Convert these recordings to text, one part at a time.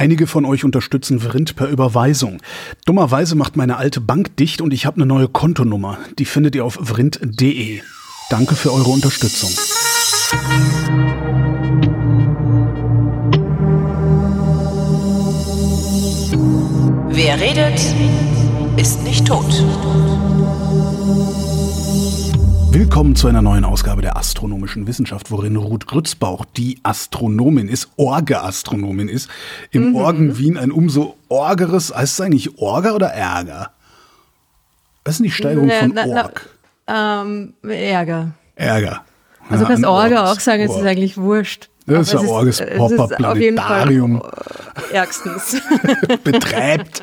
Einige von euch unterstützen Vrind per Überweisung. Dummerweise macht meine alte Bank dicht und ich habe eine neue Kontonummer. Die findet ihr auf vrind.de. Danke für eure Unterstützung. Wer redet, ist nicht tot. Willkommen zu einer neuen Ausgabe der astronomischen Wissenschaft, worin Ruth Grützbauch die Astronomin ist, Orge-Astronomin ist. Im mhm. Orgen Wien ein umso orgeres, heißt es eigentlich Orga oder Ärger? Was ist denn die Steigerung na, von na, Org? Na, ähm, Ärger. Ärger. Also du kannst Orga auch sagen, es ist eigentlich wurscht. Das ist ja Orges Popper Planetarium. Ärgstens. Betreibt.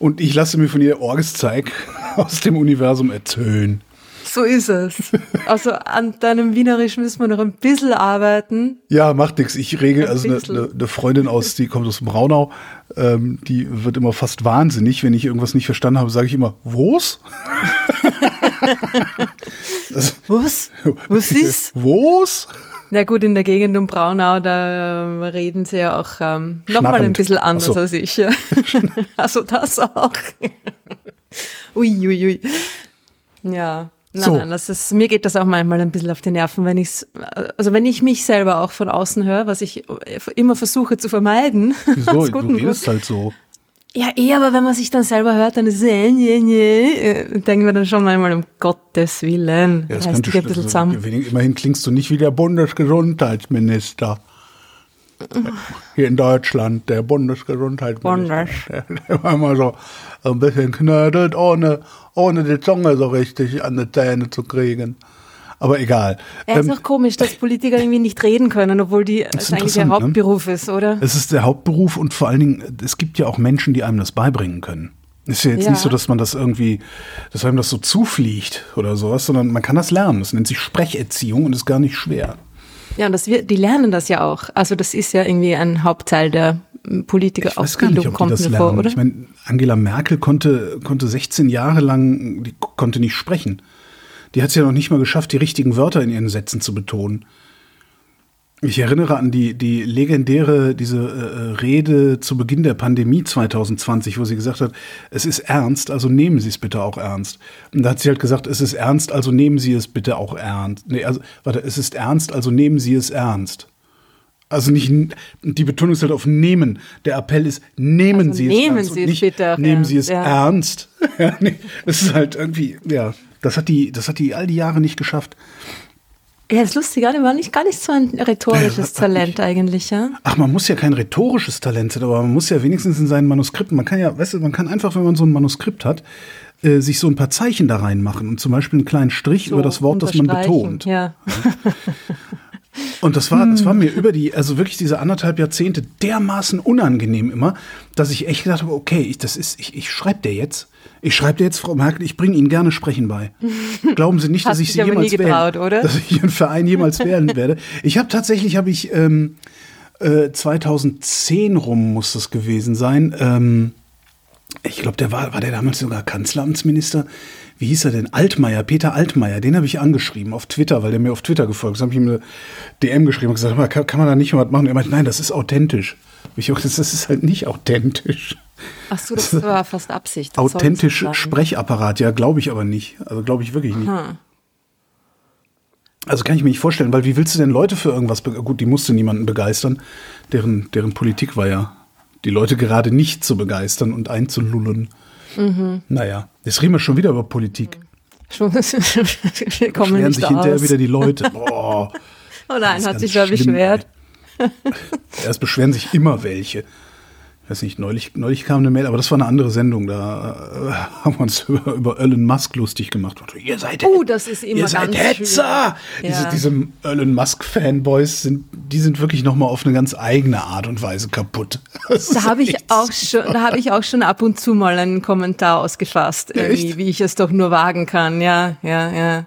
Und ich lasse mir von ihr Orgeszeig aus dem Universum erzählen. So ist es. Also an deinem Wienerisch müssen wir noch ein bisschen arbeiten. Ja, macht nichts. Ich regel, also eine, eine, Freundin aus, die kommt aus Braunau, ähm, die wird immer fast wahnsinnig. Wenn ich irgendwas nicht verstanden habe, sage ich immer, wo's? was? Was ist? Wo's? Na gut, in der Gegend um Braunau, da äh, reden sie ja auch ähm, nochmal ein bisschen anders so. als ich. Ja. also das auch. Uiuiui. Ui, ui. Ja. Nein, so. nein, das ist, mir geht das auch manchmal ein bisschen auf die Nerven, wenn ich's, also wenn ich mich selber auch von außen höre, was ich immer versuche zu vermeiden. Wieso? du redest halt so. Ja, eh, aber wenn man sich dann selber hört, dann ist es, äh, nee, nee, äh, denken wir dann schon manchmal, um Gottes Willen. Ja, das heißt, könnte, ein bisschen zusammen. Immerhin klingst du nicht wie der Bundesgesundheitsminister. Hier in Deutschland, der Bundesgesundheitsminister. Bundes. Der, der war immer so ein bisschen knödelt, ohne, ohne die Zunge so richtig an die Zähne zu kriegen. Aber egal. Ja, ist ähm, auch komisch, dass Politiker irgendwie nicht reden können, obwohl die das eigentlich der ne? Hauptberuf ne? ist, oder? Es ist der Hauptberuf und vor allen Dingen, es gibt ja auch Menschen, die einem das beibringen können. Ist ja jetzt ja. nicht so, dass man das irgendwie, dass einem das so zufliegt oder sowas, sondern man kann das lernen. Das nennt sich Sprecherziehung und ist gar nicht schwer. Ja, und das wir, die lernen das ja auch. Also das ist ja irgendwie ein Hauptteil der Politikerausbildung, kommt mir vor, oder? Ich meine, Angela Merkel konnte, konnte 16 Jahre lang, die konnte nicht sprechen. Die hat es ja noch nicht mal geschafft, die richtigen Wörter in ihren Sätzen zu betonen. Ich erinnere an die, die legendäre, diese äh, Rede zu Beginn der Pandemie 2020, wo sie gesagt hat, es ist ernst, also nehmen Sie es bitte auch ernst. Und da hat sie halt gesagt, es ist ernst, also nehmen Sie es bitte auch ernst. Nee, also, warte, es ist ernst, also nehmen Sie es ernst. Also nicht, die Betonung ist halt auf nehmen. Der Appell ist, nehmen also Sie nehmen es ernst. Sie es bitte nehmen ernst. Sie es ja. ernst. ja, nee, das ist halt irgendwie, ja, das hat die, das hat die all die Jahre nicht geschafft. Ja, das ist lustig, die war nicht gar nicht so ein rhetorisches ja, Talent eigentlich, ja. Ach, man muss ja kein rhetorisches Talent sein, aber man muss ja wenigstens in seinen Manuskripten, man kann ja, weißt du, man kann einfach, wenn man so ein Manuskript hat, äh, sich so ein paar Zeichen da reinmachen und zum Beispiel einen kleinen Strich so, über das Wort, das man betont. Ja. Und das war, das war mir über die, also wirklich diese anderthalb Jahrzehnte dermaßen unangenehm immer, dass ich echt gedacht habe, okay, ich, das ist, ich, ich schreibe der jetzt. Ich schreibe dir jetzt, Frau Merkel, ich bringe Ihnen gerne Sprechen bei. Glauben Sie nicht, dass ich Sie jemals getraut, wählen, oder? dass ich Ihren Verein jemals wählen werde. Ich habe tatsächlich, habe ich ähm, äh, 2010 rum muss das gewesen sein. Ähm, ich glaube, der war, war der damals sogar Kanzleramtsminister wie hieß er denn? Altmaier, Peter Altmaier, den habe ich angeschrieben auf Twitter, weil der mir auf Twitter gefolgt ist. habe ich ihm eine DM geschrieben und gesagt, kann, kann man da nicht mal was machen? Und er meinte, nein, das ist authentisch. Ich auch, das, das ist halt nicht authentisch. Ach so, das war fast Absicht. Authentisch Sprechapparat, ja, glaube ich aber nicht. Also glaube ich wirklich nicht. Hm. Also kann ich mir nicht vorstellen, weil wie willst du denn Leute für irgendwas, gut, die musste niemanden begeistern, deren, deren Politik war ja, die Leute gerade nicht zu begeistern und einzulullen. Mhm. Naja, jetzt reden wir schon wieder über Politik. Schon, wir kommen Beschweren nicht sich hinterher wieder die Leute. Boah, oh nein, hat sich da beschwert. Erst beschweren sich immer welche weiß nicht, neulich, neulich kam eine Mail, aber das war eine andere Sendung, da äh, haben wir uns über, über Elon Musk lustig gemacht. Ihr seid, oh, das ist immer ihr seid Hetzer! Diese, diese Elon Musk-Fanboys sind, die sind wirklich nochmal auf eine ganz eigene Art und Weise kaputt. Das da habe ich auch schon, da habe ich auch schon ab und zu mal einen Kommentar ausgefasst, wie ich es doch nur wagen kann. Ja, ja, ja.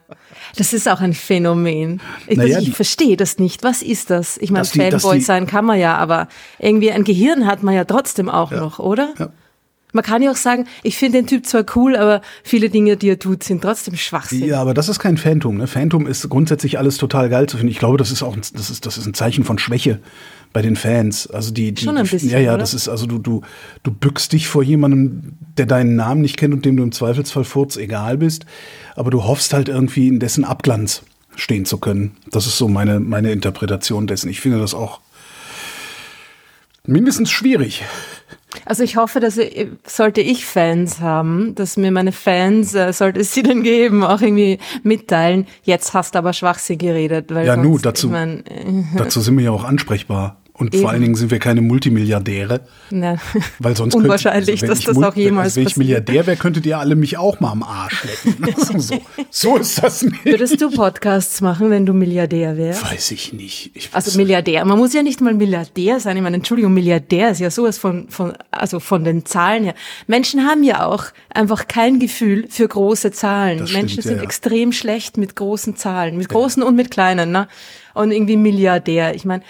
Das ist auch ein Phänomen. Ich, naja, ich verstehe das nicht. Was ist das? Ich meine, Fanboy sein kann man ja, aber irgendwie ein Gehirn hat man ja trotzdem auch ja. noch, oder? Ja. Man kann ja auch sagen, ich finde den Typ zwar cool, aber viele Dinge, die er tut, sind trotzdem Schwachsinn. Ja, aber das ist kein Phantom. Ne? Phantom ist grundsätzlich alles total geil zu finden. Ich glaube, das ist auch ein, das ist, das ist ein Zeichen von Schwäche bei den Fans. Also die, die Schon ein bisschen, ja, ja, oder? das ist also du du du bückst dich vor jemandem, der deinen Namen nicht kennt und dem du im Zweifelsfall furz egal bist, aber du hoffst halt irgendwie in dessen Abglanz stehen zu können. Das ist so meine meine Interpretation dessen. Ich finde das auch mindestens schwierig. Also ich hoffe, dass ich, sollte ich Fans haben, dass mir meine Fans, äh, sollte es sie denn geben, auch irgendwie mitteilen, jetzt hast du aber Schwachsinn geredet. Weil Ja, sonst, nu, dazu- Ich mein, äh, Dazu sind wir ja auch ansprechbar. Und Eben. vor allen Dingen sind wir keine Multimilliardäre, na, weil sonst unwahrscheinlich, könnte, also dass ich das Mul- auch jemals also wenn ich. Milliardär wäre, könntet ihr alle mich auch mal am Arsch lecken. so, so ist das nicht. Würdest du Podcasts machen, wenn du Milliardär wärst? Weiß ich nicht. Ich weiß, Also Milliardär, man muss ja nicht mal Milliardär sein. Ich meine, Entschuldigung, Milliardär ist ja sowas von, von, also von den Zahlen her. Menschen haben ja auch einfach kein Gefühl für große Zahlen. Das stimmt, Menschen ja, sind ja. extrem schlecht mit großen Zahlen, mit großen und mit kleinen, ne? Und irgendwie Milliardär. Ich meine,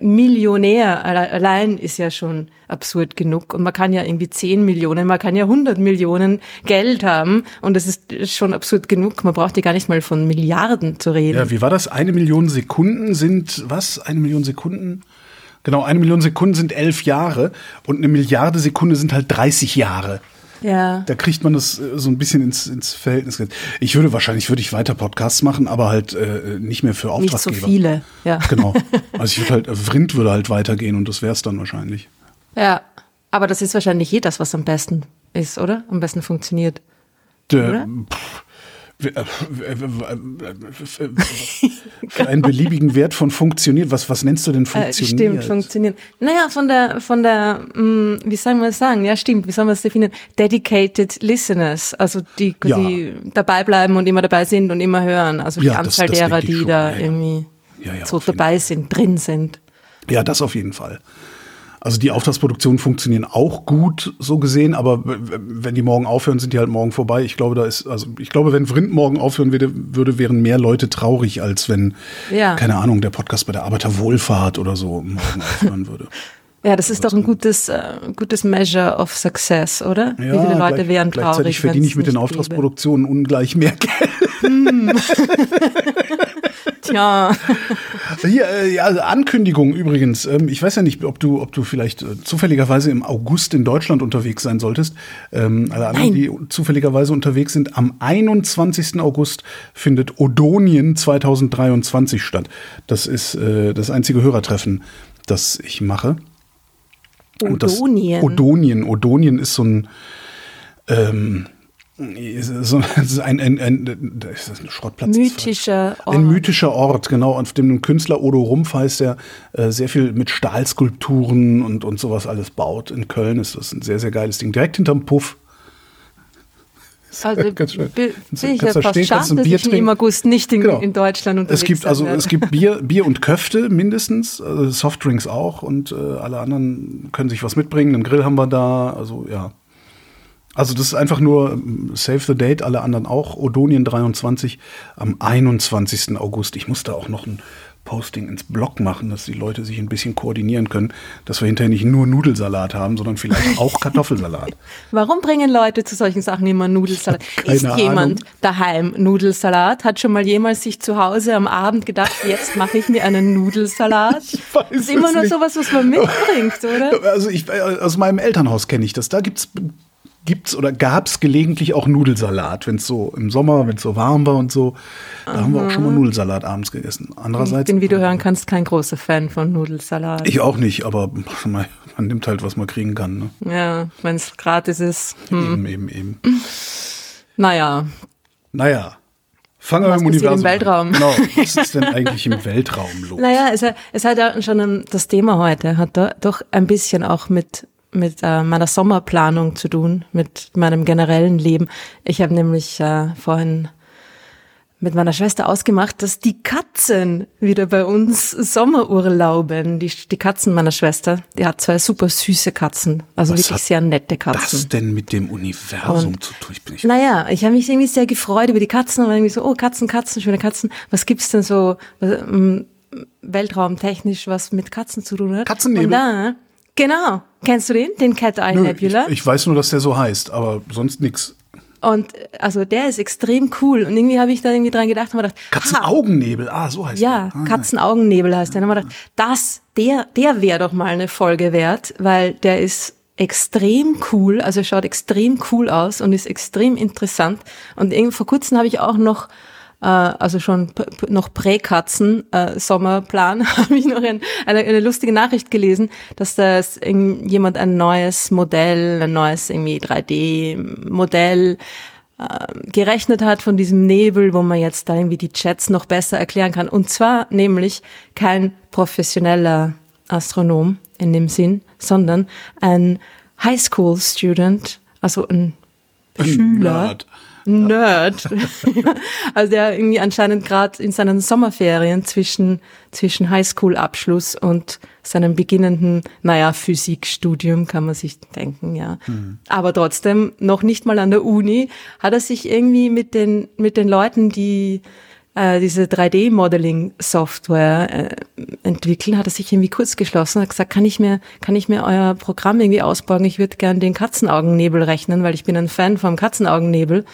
Millionär alle- allein ist ja schon absurd genug. Und man kann ja irgendwie 10 Millionen, man kann ja 100 Millionen Geld haben. Und das ist schon absurd genug. Man braucht ja gar nicht mal von Milliarden zu reden. ja, wie war das? Eine Million Sekunden sind, was? Eine Million Sekunden? Genau, eine Million Sekunden sind elf Jahre und eine Milliarde Sekunde sind halt 30 Jahre. Ja. Da kriegt man das äh, so ein bisschen ins, ins Verhältnis. Ich würde wahrscheinlich würde ich weiter Podcasts machen, aber halt äh, nicht mehr für Nicht so Auftraggeber. viele, ja. Genau. Also ich würde halt, Vrind würde halt weitergehen und das wäre es dann wahrscheinlich. Ja, aber das ist wahrscheinlich eh das, was am besten ist, oder? Am besten funktioniert. Der, Oder? pff, äh, Für einen beliebigen Wert von funktioniert. Was, was nennst du denn Äh, funktioniert? stimmt, funktioniert. Naja, von der, von der, mh, wie sagen wir es sagen? Ja, stimmt, wie sollen wir es definieren? Dedicated Listeners, also die quasi dabei bleiben und immer dabei sind und immer hören. Also die Ja, das- Anzahl das derer, denke ich die schon, da ja, ja. irgendwie Ja, ja, so dabei sind, drin sind. Ja, das auf jeden Fall. Also die Auftragsproduktionen funktionieren auch gut, so gesehen, aber wenn die morgen aufhören, sind die halt morgen vorbei. Ich glaube, da ist, also ich glaube, wenn Vrind morgen aufhören würde, würde wären mehr Leute traurig, als wenn, Ja. keine Ahnung, der Podcast bei der Arbeiterwohlfahrt oder so morgen aufhören würde. Ja, das ist doch ein gutes, äh, gutes Measure of Success, oder? wie viele Leute gleich- wären traurig? Gleichzeitig verdiene ich mit den Auftragsproduktionen ungleich mehr Geld. gäbe. Tja. Hier, äh, ja, also Ankündigung übrigens. Ähm, ich weiß ja nicht, ob du, ob du vielleicht äh, zufälligerweise im August in Deutschland unterwegs sein solltest. Ähm, alle anderen, Nein. die zufälligerweise unterwegs sind, am 21. August findet Odonien 2023 statt. Das ist äh, das einzige Hörertreffen, das ich mache. Und das- Odonien. Odonien. Odonien ist so ein ähm, so, das ist ein, ein, ein, das ist ein Schrottplatz. Mythischer Ort. Ein mythischer Ort, genau. Auf dem Künstler Odo Rumpf heißt, der äh, sehr viel mit Stahlskulpturen und, und sowas alles baut. In Köln ist das ein sehr, sehr geiles Ding. Direkt hinterm Puff. Also Ganz schön. bin ich ja fast stehen, schade, dass ich im. August nicht in, Genau. in Deutschland unterwegs Es gibt also werde. es gibt Bier, Bier und Köfte mindestens, also Softdrinks auch und äh, alle anderen können sich was mitbringen. Einen Grill haben wir da, also ja. Also das ist einfach nur ähm, Save the Date, alle anderen auch. Odonien 23 am 21. August. Ich muss da auch noch ein Posting ins Blog machen, dass die Leute sich ein bisschen koordinieren können, dass wir hinterher nicht nur Nudelsalat haben, sondern vielleicht auch Kartoffelsalat. Warum bringen Leute zu solchen Sachen immer Nudelsalat? Keine Ist jemand Ahnung. daheim Nudelsalat? Hat schon mal jemals sich zu Hause am Abend gedacht, jetzt mache ich mir einen Nudelsalat? Ich weiß das ist immer es nur nicht. sowas, was man mitbringt, oder? Also ich äh, aus meinem Elternhaus kenne ich das. Da gibt's gibt's oder gab's gelegentlich auch Nudelsalat, wenn es so im Sommer, wenn es so warm war und so. Da haben wir auch schon mal Nudelsalat abends gegessen. Ich Andererseits bin, wie du hören kannst, kein großer Fan von Nudelsalat. ich auch nicht, aber man, man nimmt halt, was man kriegen kann. Ne? ja, wenn es gratis ist. Hm. Eben, eben, eben. Naja, Naja. Fangen wir im passiert im Universum Weltraum? An. Genau. Was ist denn eigentlich im Weltraum los? Naja, es, hat- es hat ja schon das Thema heute hat da doch ein bisschen auch mit mit äh, meiner Sommerplanung zu tun, mit meinem generellen Leben. Ich habe nämlich äh, vorhin mit meiner Schwester ausgemacht, dass die Katzen wieder bei uns Sommerurlauben. Die, die Katzen meiner Schwester, die hat zwei super süße Katzen, also Was wirklich sehr nette Katzen. Das denn mit dem Universum Und- zu tun? Ich bin nicht Naja, ich habe mich irgendwie sehr gefreut über die Katzen und war irgendwie so, oh, Katzen, Katzen, schöne Katzen. Was gibt's denn so was, ähm, weltraumtechnisch, was mit Katzen zu tun hat? Katzennebel. Und da, genau. Kennst du den, den Cat Eye Nö, Nebula? Ich, ich weiß nur, dass der so heißt, aber sonst nix. Und also der ist extrem cool. Und irgendwie habe ich da irgendwie dran gedacht und gedacht, Katzenaugennebel, ah, so heißt ja, der. Ah, Katzenaugennebel heißt der. Und dann habe gedacht, das, der, der wäre doch mal eine Folge wert, weil der ist extrem cool, also er schaut extrem cool aus und ist extrem interessant. Und irgendwie vor kurzem habe ich auch noch äh, also schon noch Prä-Katzen äh, Sommerplan habe ich noch ein, eine, eine lustige Nachricht gelesen, dass da jemand ein neues Modell, ein neues irgendwie 3D-Modell äh, gerechnet hat von diesem Nebel, wo man jetzt da irgendwie die Chats noch besser erklären kann. Und zwar nämlich kein professioneller Astronom in dem Sinn, sondern ein Highschool-Student, also ein Schüler. Nerd. Nerd. also der irgendwie anscheinend gerade in seinen Sommerferien zwischen, zwischen Highschool-Abschluss und seinem beginnenden, naja, Physikstudium kann man sich denken, ja. Aber trotzdem noch nicht mal an der Uni hat er sich irgendwie mit den, mit den Leuten, die äh, diese 3D-Modeling-Software äh, entwickeln, hat er sich irgendwie kurz geschlossen hat gesagt, kann ich mir, kann ich mir euer Programm irgendwie ausborgen? Ich würde gern den Katzenaugennebel rechnen, weil ich bin ein Fan vom Katzenaugennebel.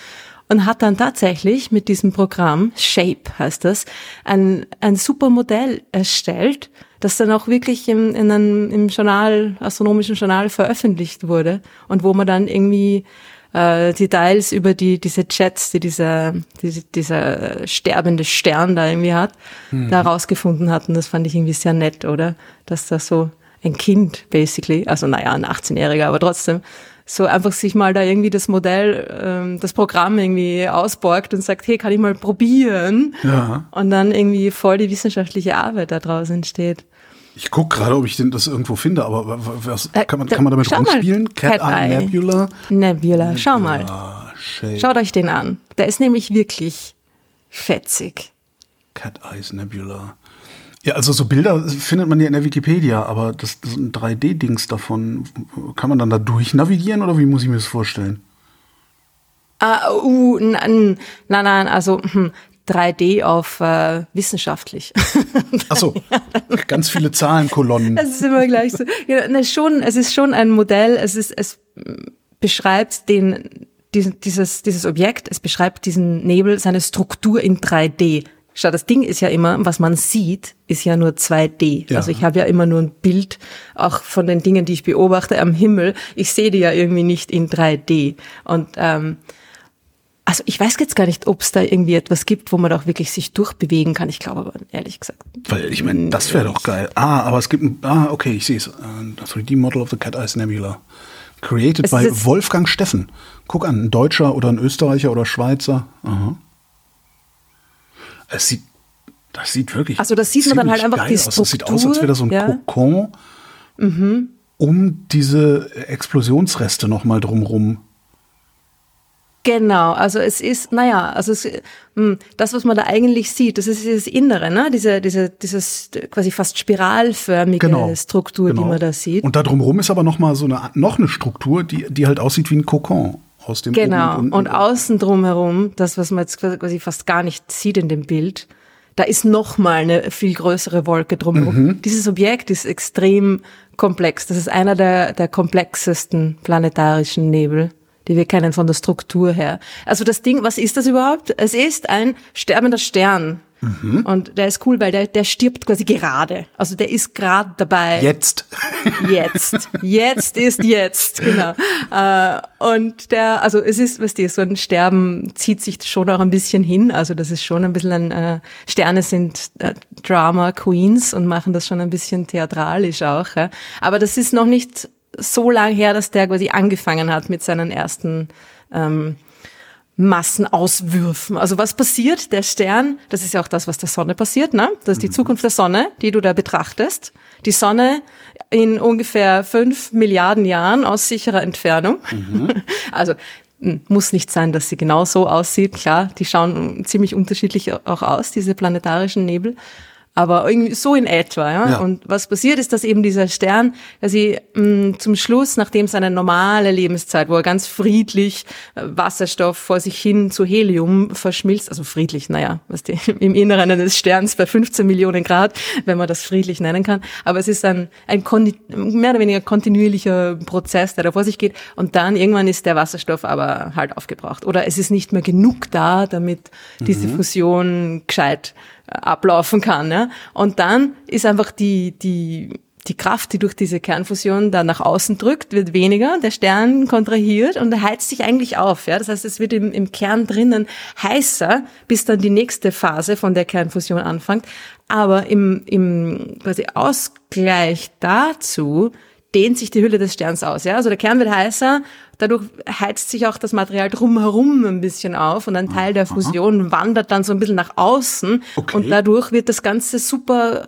Und hat dann tatsächlich mit diesem Programm, Shape heißt das, ein, ein super Modell erstellt, das dann auch wirklich im, in einem, im Journal, astronomischen Journal veröffentlicht wurde und wo man dann irgendwie äh, Details über die diese Chats, die dieser diese, dieser sterbende Stern da irgendwie hat, da rausgefunden hatten. Das fand ich irgendwie sehr nett, oder? Dass da so ein Kind basically, also naja, ein 18-Jähriger, aber trotzdem so einfach sich mal da irgendwie das Modell, ähm, das Programm irgendwie ausborgt und sagt, hey, kann ich mal probieren? Ja. Und dann irgendwie voll die wissenschaftliche Arbeit da draußen entsteht. Ich gucke gerade, ob ich den, das irgendwo finde, aber wa- wa- was, Äh, kann, man, kann man damit schau mal. rumspielen? Cat, Cat Eye Eye. Nebula. Nebula, schau mal. Shape. Schaut euch den an. Der ist nämlich wirklich fetzig. Cat Eyes Nebula. Ja, also so Bilder findet man ja in der Wikipedia, aber das, das ein 3D-Dings davon, kann man dann da durchnavigieren oder wie muss ich mir das vorstellen? Ah, uh, nein, nein, nein, also hm, 3D auf äh, wissenschaftlich. Achso, ganz viele Zahlenkolonnen. Es ist immer gleich so. Ja, ne, schon, es ist schon ein Modell, es ist, es beschreibt den, diesen, dieses, dieses Objekt, es beschreibt diesen Nebel, seine Struktur in 3D. Schau, das Ding ist ja immer, was man sieht, ist ja nur 2D. Ja. Also ich habe ja immer nur ein Bild, auch von den Dingen, die ich beobachte am Himmel. Ich sehe die ja irgendwie nicht in 3D. Und ähm, also ich weiß jetzt gar nicht, ob es da irgendwie etwas gibt, wo man auch wirklich sich durchbewegen kann. Ich glaube aber ehrlich gesagt. Weil ich meine, das wäre doch geil. Ah, aber es gibt ein, ah, okay, ich sehe es. Ein 3D-Model of the Cat Eyes Nebula. Created by Wolfgang Steffen. Guck an, ein Deutscher oder ein Österreicher oder Schweizer. Aha. Es sieht, das sieht wirklich. Also das sieht man dann halt einfach die aus. Das sieht aus, als wäre da so ein Struktur, ja. Mhm. Kokon um diese Explosionsreste nochmal drumrum. Genau, also es ist, naja, also es, mh, das, was man da eigentlich sieht, das ist dieses Innere, ne? Diese, diese, dieses quasi fast spiralförmige Genau. Struktur, genau. die man da sieht. Und da drumrum ist aber nochmal so eine, noch eine Struktur, die, die halt aussieht wie ein Kokon. Aus dem genau. oben Und, unten. außen drumherum, das, was man jetzt quasi fast gar nicht sieht in dem Bild, da ist noch mal eine viel größere Wolke drumherum. Mhm. Dieses Objekt ist extrem komplex. Das ist einer der, der komplexesten planetarischen Nebel, die wir kennen von der Struktur her. Also das Ding, was ist das überhaupt? Es ist ein sterbender Stern. Mhm. Und der ist cool, weil der, der stirbt quasi gerade. Also der ist gerade dabei. Jetzt. Jetzt. Jetzt ist jetzt, genau. Äh, und der, also es ist, weißt du, so ein Sterben zieht sich schon auch ein bisschen hin. Also das ist schon ein bisschen ein, äh, Sterne sind äh, Drama Queens und machen das schon ein bisschen theatralisch auch. Aber das ist noch nicht so lang her, dass der quasi angefangen hat mit seinen ersten ähm, Massenauswürfen. Also was passiert? Der Stern, das ist ja auch das, was der Sonne passiert, ne? Das ist die Zukunft der Sonne, die du da betrachtest. Die Sonne in ungefähr fünf Milliarden Jahren aus sicherer Entfernung. Also m, muss nicht sein, dass sie genau so aussieht. Klar, die schauen ziemlich unterschiedlich auch aus, diese planetarischen Nebel. Aber irgendwie so in etwa. Ja? ja. Und was passiert ist, dass eben dieser Stern, quasi mh, zum Schluss, nachdem seine normale Lebenszeit, wo er ganz friedlich äh, Wasserstoff vor sich hin zu Helium verschmilzt, also friedlich, naja, was die, im Inneren eines Sterns bei 15 Millionen Grad, wenn man das friedlich nennen kann. Aber es ist ein, ein mehr oder weniger kontinuierlicher Prozess, der da vor sich geht. Und dann irgendwann ist der Wasserstoff aber halt aufgebraucht. Oder es ist nicht mehr genug da, damit diese mhm. Fusion gescheit ablaufen kann. Ja? Und dann ist einfach die, die, die Kraft, die durch diese Kernfusion da nach außen drückt, wird weniger, der Stern kontrahiert und er heizt sich eigentlich auf. Ja? Das heißt, es wird im, im Kern drinnen heißer, bis dann die nächste Phase von der Kernfusion anfängt. Aber im, im quasi Ausgleich dazu dehnt sich die Hülle des Sterns aus. Ja? Also der Kern wird heißer, dadurch heizt sich auch das Material drumherum ein bisschen auf und ein Teil der Fusion wandert dann so ein bisschen nach außen okay. und dadurch wird das Ganze super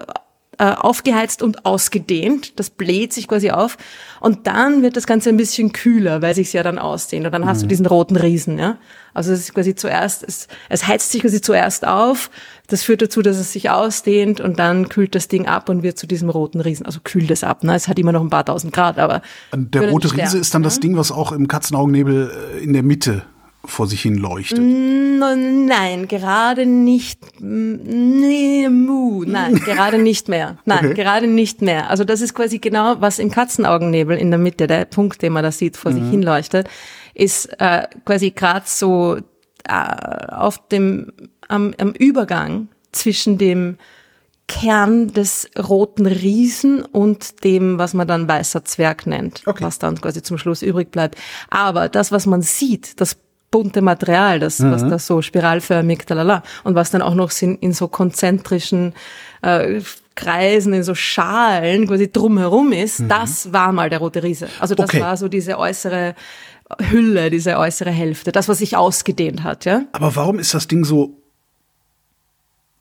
äh, aufgeheizt und ausgedehnt. Das bläht sich quasi auf. Und dann wird das Ganze ein bisschen kühler, weil sich ja dann ausdehnt. Und dann hast du mhm. diesen roten Riesen, ja. Also es ist quasi zuerst, es, es heizt sich quasi zuerst auf. Das führt dazu, dass es sich ausdehnt und dann kühlt das Ding ab und wird zu diesem roten Riesen. Also kühlt es ab, ne? Es hat immer noch ein paar tausend Grad, aber. Der rote Riese ist dann das Ding, was auch im Katzenaugennebel äh, in der Mitte vor sich hin leuchtet? Nein, gerade nicht. Nee, mu, nein, gerade nicht mehr. Nein, okay. gerade nicht mehr. Also das ist quasi genau, was im Katzenaugennebel in der Mitte, der Punkt, den man da sieht, vor mhm. sich hin leuchtet, ist äh, quasi gerade so äh, auf dem am, am Übergang zwischen dem Kern des roten Riesen und dem, was man dann weißer Zwerg nennt, okay. was dann quasi zum Schluss übrig bleibt. Aber das, was man sieht, das bunte Material, das, mhm. was da so spiralförmig, talala, und was dann auch noch in, in so konzentrischen äh, Kreisen, in so Schalen quasi drumherum ist, mhm. das war mal der rote Riese. Also das okay. war so diese äußere Hülle, diese äußere Hälfte, das, was sich ausgedehnt hat, ja. Aber warum ist das Ding so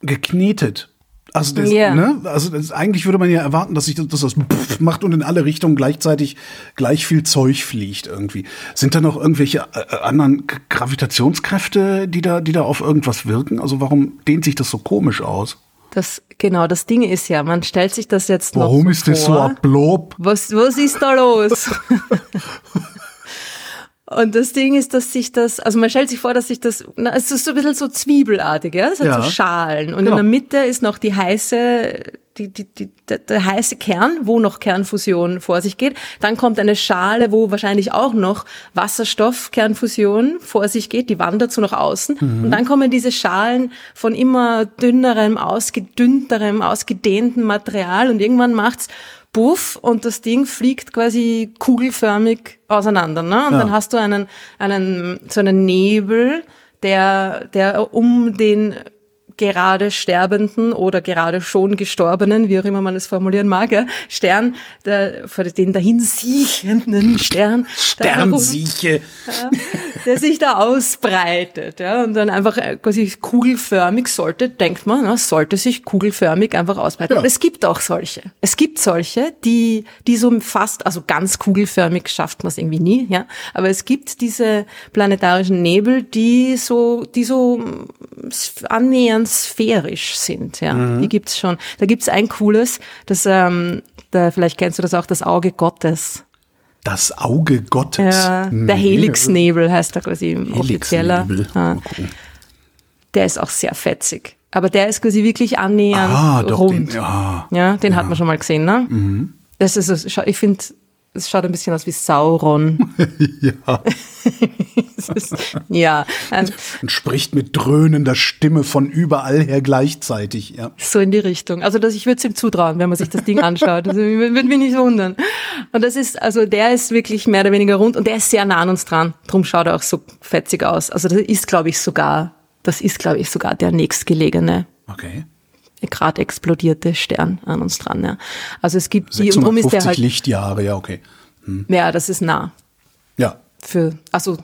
geknetet? Also, das, yeah. ne? also das, eigentlich würde man ja erwarten, dass sich das, das macht und in alle Richtungen gleichzeitig gleich viel Zeug fliegt irgendwie. Sind da noch irgendwelche äh, äh anderen Gravitationskräfte, die da, die da auf irgendwas wirken? Also warum dehnt sich das so komisch aus? Das, genau, das Ding ist ja, man stellt sich das jetzt noch Warum so ist vor. das so ein Blob? Was, was ist da los? Und das Ding ist, dass sich das, also man stellt sich vor, dass sich das, na, es ist so ein bisschen so zwiebelartig, ja, es hat ja. so Schalen. Und genau. in der Mitte ist noch die heiße, die, die, die, der, der heiße Kern, wo noch Kernfusion vor sich geht. Dann kommt eine Schale, wo wahrscheinlich auch noch Wasserstoffkernfusion vor sich geht, die wandert so nach außen. Mhm. Und dann kommen diese Schalen von immer dünnerem, ausgedünnterem, ausgedehnten Material und irgendwann macht's Buff und das Ding fliegt quasi kugelförmig auseinander. Ne? Und ja. dann hast du einen, einen, so einen Nebel, der, der um den gerade Sterbenden oder gerade schon Gestorbenen, wie auch immer man es formulieren mag, ja, Stern, der, für den dahinsiechenden Stern, Sternsieche, ja, der sich da ausbreitet, ja, und dann einfach äh, quasi kugelförmig sollte, denkt man, ja, sollte sich kugelförmig einfach ausbreiten. Ja. Und es gibt auch solche. Es gibt solche, die, die so fast, also ganz kugelförmig schafft man es irgendwie nie, ja, aber es gibt diese planetarischen Nebel, die so, die so annähernd sphärisch sind. Ja, mhm. die gibt's schon. Da gibt's ein cooles, das, ähm, da, vielleicht kennst du das auch, das Auge Gottes. Das Auge Gottes. Ja, der Helixnebel heißt da quasi offizieller. Ja. Der ist auch sehr fetzig. Aber der ist quasi wirklich annähernd ah, rund. Den, ja, ja, den ja. hat man schon mal gesehen, ne? Mhm. Das ist, ich finde, es schaut ein bisschen aus wie Sauron. ja. ist, ja. Ähm, und spricht mit dröhnender Stimme von überall her gleichzeitig, ja. So in die Richtung. Also das, ich würde es ihm zutrauen, wenn man sich das Ding anschaut. Also, würde mich nicht wundern. Und das ist, also der ist wirklich mehr oder weniger rund und der ist sehr nah an uns dran. Drum schaut er auch so fetzig aus. Also das ist, glaube ich, sogar, das ist, glaube ich, sogar der nächstgelegene. Okay gerade explodierte Stern an uns dran. Ja. Also es gibt die und drum ist der halt Lichtjahre, ja okay. Hm. Ja, das ist nah. Ja. Für also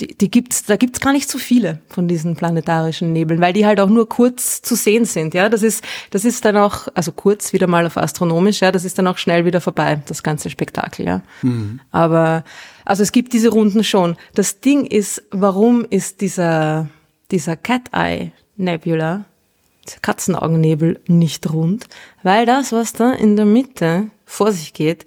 die, die gibt's, da gibt's gar nicht so viele von diesen planetarischen Nebeln, weil die halt auch nur kurz zu sehen sind. Ja, das ist, das ist dann auch, also kurz wieder mal auf astronomisch. Ja, das ist dann auch schnell wieder vorbei, das ganze Spektakel. Ja, mhm. aber also es gibt diese Runden schon. Das Ding ist, warum ist dieser dieser Cat Eye Nebula Katzenaugennebel nicht rund, weil das, was da in der Mitte vor sich geht,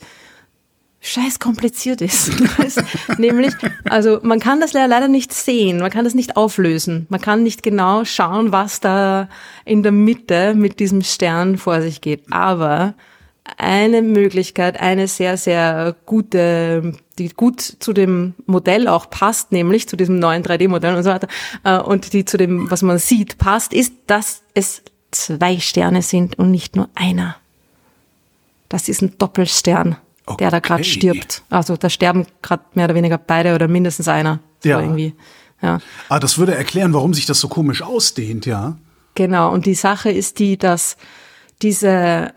scheiß kompliziert ist. Nämlich, also man kann das leider nicht sehen, man kann das nicht auflösen, man kann nicht genau schauen, was da in der Mitte mit diesem Stern vor sich geht. Aber eine Möglichkeit, eine sehr, sehr gute, die gut zu dem Modell auch passt, nämlich zu diesem neuen 3D-Modell und so weiter, äh, und die zu dem, was man sieht, passt, ist, dass es zwei Sterne sind und nicht nur einer. Das ist ein Doppelstern, okay. der da gerade stirbt. Also da sterben gerade mehr oder weniger beide oder mindestens einer. So ja. irgendwie. Ja. Ah, das würde erklären, warum sich das so komisch ausdehnt, ja. Genau. Und die Sache ist die, dass diese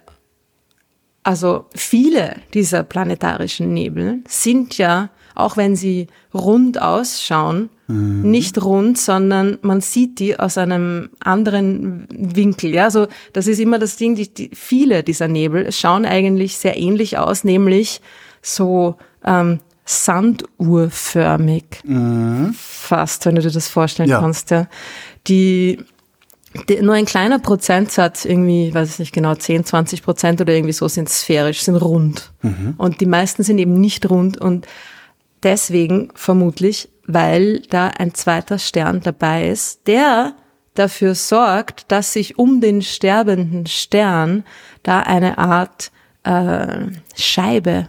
also viele dieser planetarischen Nebel sind ja, auch wenn sie rund ausschauen, mhm. nicht rund, sondern man sieht die aus einem anderen Winkel. Ja, also das ist immer das Ding, die, die viele dieser Nebel schauen eigentlich sehr ähnlich aus, nämlich so ähm, sanduhrförmig. Mhm. Fast, wenn du dir das vorstellen ja. kannst. Ja. Die die, nur ein kleiner Prozentsatz, irgendwie, weiß ich nicht genau, 10, 20 Prozent oder irgendwie so sind sphärisch, sind rund. Mhm. Und die meisten sind eben nicht rund und deswegen vermutlich, weil da ein zweiter Stern dabei ist, der dafür sorgt, dass sich um den sterbenden Stern da eine Art äh, Scheibe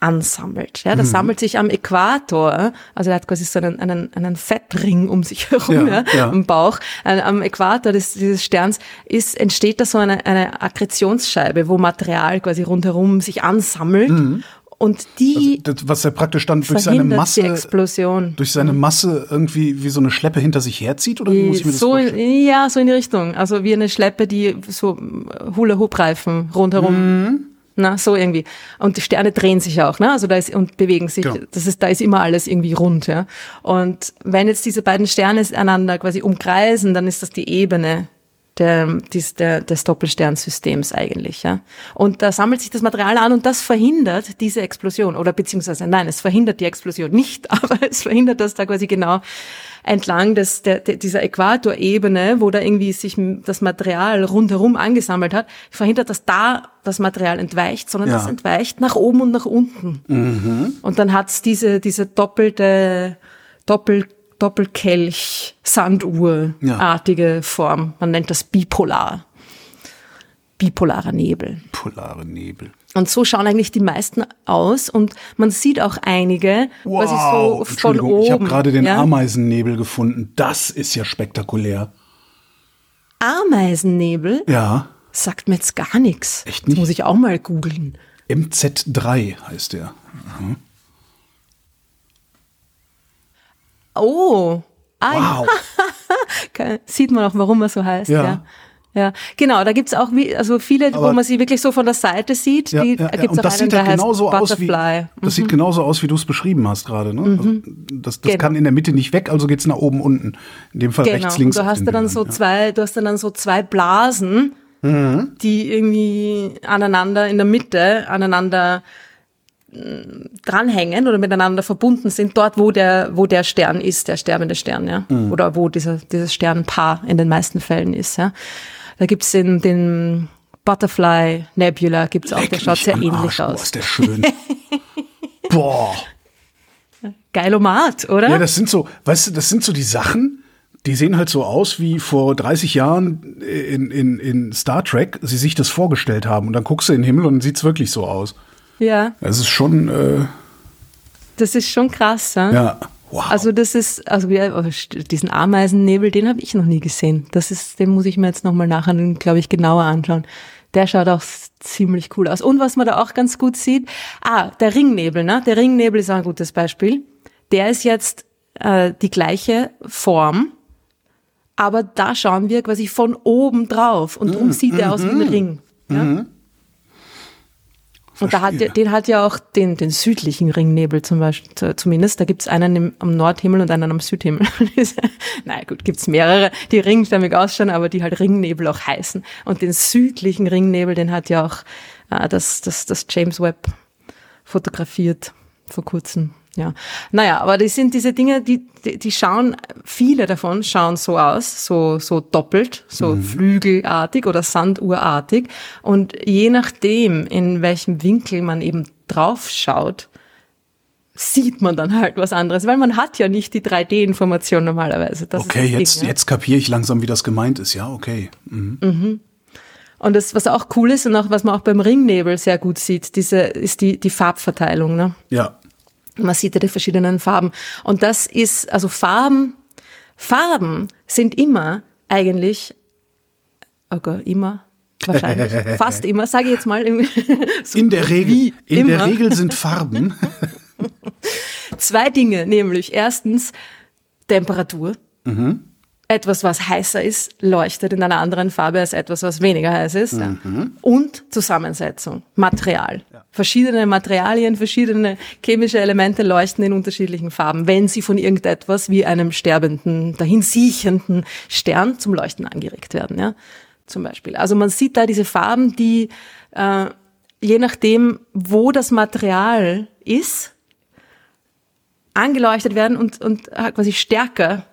ansammelt. Ja, das mhm. sammelt sich am Äquator, also er hat quasi so einen, einen, einen Fettring um sich herum ja, ja, ja. im Bauch. Am Äquator des, dieses Sterns ist, entsteht da so eine, eine Akkretionsscheibe, wo Material quasi rundherum sich ansammelt mhm. Und die, also das, was er praktisch dann durch seine Masse, durch seine mhm. Masse irgendwie wie so eine Schleppe hinter sich herzieht oder wie muss ich mir das so, vorstellen? Ja, so in die Richtung. Also wie eine Schleppe, die so Hula-Hoop-Reifen rundherum mhm. Na, so irgendwie. Und die Sterne drehen sich auch, ne? Also da ist und bewegen sich. Genau. Das ist, da ist immer alles irgendwie rund, ja. Und wenn jetzt diese beiden Sterne einander quasi umkreisen, dann ist das die Ebene der, dies, der, des Doppelsternsystems eigentlich, ja. Und da sammelt sich das Material an und das verhindert diese Explosion oder beziehungsweise nein, es verhindert die Explosion nicht, aber es verhindert, dass da quasi genau entlang des, der, dieser Äquatorebene, wo da irgendwie sich das Material rundherum angesammelt hat, verhindert, dass da das Material entweicht, sondern ja. das entweicht nach oben und nach unten. Mhm. Und dann hat's diese, diese doppelte, Doppel, Doppelkelch, Sanduhr-artige ja. Form. Man nennt das bipolar. Bipolarer Nebel. Polare Nebel. Und so schauen eigentlich die meisten aus und man sieht auch einige, wow, was ich so von oben. Ich habe gerade den ja? Ameisennebel gefunden. Das ist ja spektakulär. Ameisennebel? Ja. Sagt mir jetzt gar nichts. Echt nicht? Das muss ich auch mal googeln. MZ3 heißt der. Mhm. Oh. Ah, wow. Sieht man auch, warum er so heißt. ja. ja. Ja, genau, da gibt's auch wie, also viele, Aber wo man sie wirklich so von der Seite sieht, ja, die ja, gibt's Und das einen, sieht halt genauso aus wie, Das mhm. sieht genauso aus, wie du es beschrieben hast gerade. Ne? Mhm. Also das das genau. kann in der Mitte nicht weg, also geht's nach oben, unten. In dem Fall genau. rechts, links. Und du hast da dann so zwei, du hast dann so zwei Blasen, mhm. die irgendwie aneinander in der Mitte, aneinander dranhängen oder miteinander verbunden sind, dort wo der, wo der Stern ist, der sterbende Stern, ja. Mhm. Oder wo dieser, dieses Sternpaar in den meisten Fällen ist, ja. Da gibt's den, den Butterfly Nebula, gibt's auch, der schaut sehr ähnlich Arsch, aus. Boah, ist der schön. Boah. Geilomat, oder? Ja, das sind so, weißt du, das sind so die Sachen, die sehen halt so aus, wie vor 30 Jahren in, in, in Star Trek sie sich das vorgestellt haben. Und dann guckst du in den Himmel und dann sieht's wirklich so aus. Ja. Das ist schon. Äh, das ist schon krass, ja. Ja. Wow. Also das ist, also diesen Ameisennebel, den habe ich noch nie gesehen. Das ist, den muss ich mir jetzt nochmal nachher, glaube ich, genauer anschauen. Der schaut auch ziemlich cool aus. Und was man da auch ganz gut sieht, ah, der Ringnebel, ne? Der Ringnebel ist auch ein gutes Beispiel. Der ist jetzt äh, die gleiche Form, aber da schauen wir quasi von oben drauf und drum mm, sieht er mm, aus wie ein mm. Ring. Ja? Und da hat, den hat ja auch den, den südlichen Ringnebel zum Beispiel, zumindest. Da gibt's einen im, am Nordhimmel und einen am Südhimmel. naja, gut, gibt's mehrere, die ringförmig ausschauen, aber die halt Ringnebel auch heißen. Und den südlichen Ringnebel, den hat ja auch äh, das, das, das James Webb fotografiert vor kurzem. Ja. Naja, aber das sind diese Dinge, die, die, die schauen, viele davon schauen so aus, so, so doppelt, so mhm. flügelartig oder sanduhrartig. Und je nachdem, in welchem Winkel man eben drauf schaut, sieht man dann halt was anderes, weil man hat ja nicht die 3D-Information normalerweise. Das okay, jetzt, Ding, jetzt kapiere ich langsam, wie das gemeint ist. Ja, okay. Mhm. Mhm. Und das, was auch cool ist und auch was man auch beim Ringnebel sehr gut sieht, diese ist die, die Farbverteilung. Ne? Ja. Man sieht ja die verschiedenen Farben. Und das ist, also Farben, Farben sind immer eigentlich, okay, immer, wahrscheinlich, fast immer, sage ich jetzt mal. so in der Regel, in immer. der Regel sind Farben. Zwei Dinge, nämlich erstens Temperatur. Mhm. Etwas, was heißer ist, leuchtet in einer anderen Farbe als etwas, was weniger heiß ist. Mhm. Und Zusammensetzung, Material. Ja. Verschiedene Materialien, verschiedene chemische Elemente leuchten in unterschiedlichen Farben, wenn sie von irgendetwas wie einem sterbenden, dahinsiechenden Stern zum Leuchten angeregt werden. Ja? Zum Beispiel. Also man sieht da diese Farben, die äh, je nachdem, wo das Material ist, angeleuchtet werden und, und quasi stärker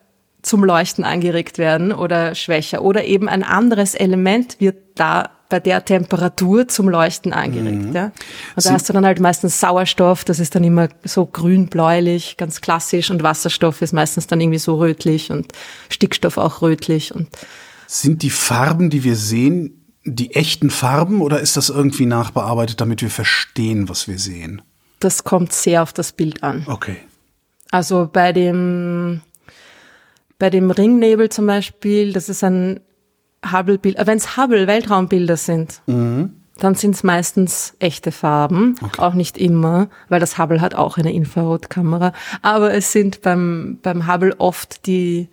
zum Leuchten angeregt werden oder schwächer. Oder eben ein anderes Element wird da bei der Temperatur zum Leuchten angeregt. Mhm. Ja? Und da hast du dann halt meistens Sauerstoff, das ist dann immer so grün-bläulich, ganz klassisch. Und Wasserstoff ist meistens dann irgendwie so rötlich und Stickstoff auch rötlich. Und Sind die Farben, die wir sehen, die echten Farben oder ist das irgendwie nachbearbeitet, damit wir verstehen, was wir sehen? Das kommt sehr auf das Bild an. Okay. Also bei dem, bei dem Ringnebel zum Beispiel, das ist ein Hubble-Bild, äh, wenn es Hubble-Weltraumbilder sind, mhm. dann sind es meistens echte Farben, okay. auch nicht immer, weil das Hubble hat auch eine Infrarotkamera, aber es sind beim, beim Hubble oft die,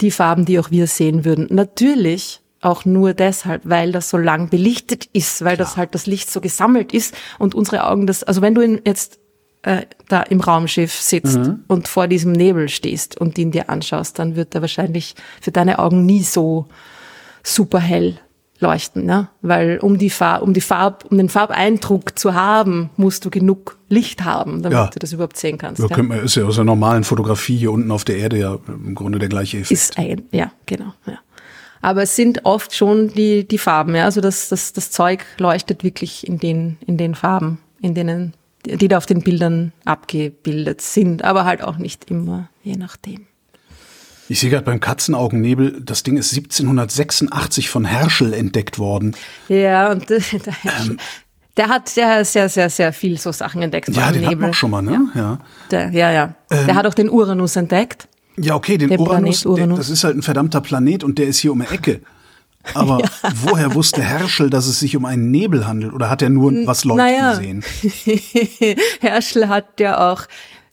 die Farben, die auch wir sehen würden. Natürlich auch nur deshalb, weil das so lang belichtet ist, weil Klar. das halt das Licht so gesammelt ist und unsere Augen das, also wenn du jetzt äh, da im Raumschiff sitzt mhm. und vor diesem Nebel stehst und ihn dir anschaust, dann wird er wahrscheinlich für deine Augen nie so super hell leuchten, ne? Weil um die Farb, um die Farb, um den Farbeindruck zu haben, musst du genug Licht haben, damit ja. du das überhaupt sehen kannst. Ja, ja. Man, ist ja aus der normalen Fotografie hier unten auf der Erde ja im Grunde der gleiche Effekt. Ist ein, ja, genau, ja. Aber es sind oft schon die, die Farben, ja. Also das, das, das Zeug leuchtet wirklich in den, in den Farben, in denen die da auf den Bildern abgebildet sind, aber halt auch nicht immer, je nachdem. Ich sehe gerade beim Katzenaugennebel, das Ding ist 1786 von Herschel entdeckt worden. Ja, und der, ähm, der hat sehr, sehr, sehr, sehr viel so Sachen entdeckt. Ja, den Nebel. hat man schon mal, ne? Ja, ja. Der, ja, ja. Ähm, der hat auch den Uranus entdeckt. Ja, okay, den Uranus, Uranus. Der, das ist halt ein verdammter Planet und der ist hier um die Ecke. Aber ja. woher wusste Herschel, dass es sich um einen Nebel handelt? Oder hat er nur was leuchten naja. sehen? Herschel hat ja auch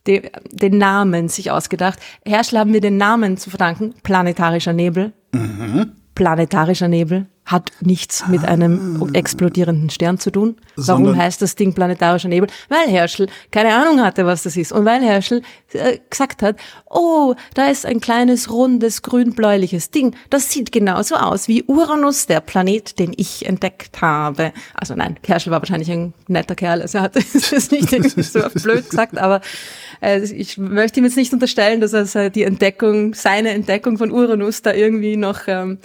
den, den Namen sich ausgedacht. Herschel haben wir den Namen zu verdanken. Planetarischer Nebel. Mhm. Planetarischer Nebel hat nichts mit einem ah. explodierenden Stern zu tun. Warum Sondern heißt das Ding planetarischer Nebel? Weil Herschel keine Ahnung hatte, was das ist. Und weil Herschel äh, gesagt hat, oh, da ist ein kleines, rundes, grün-bläuliches Ding. Das sieht genauso aus wie Uranus, der Planet, den ich entdeckt habe. Also nein, Herschel war wahrscheinlich ein netter Kerl. Also er hat es nicht so blöd gesagt, aber äh, ich möchte ihm jetzt nicht unterstellen, dass er die Entdeckung, seine Entdeckung von Uranus da irgendwie noch ähm,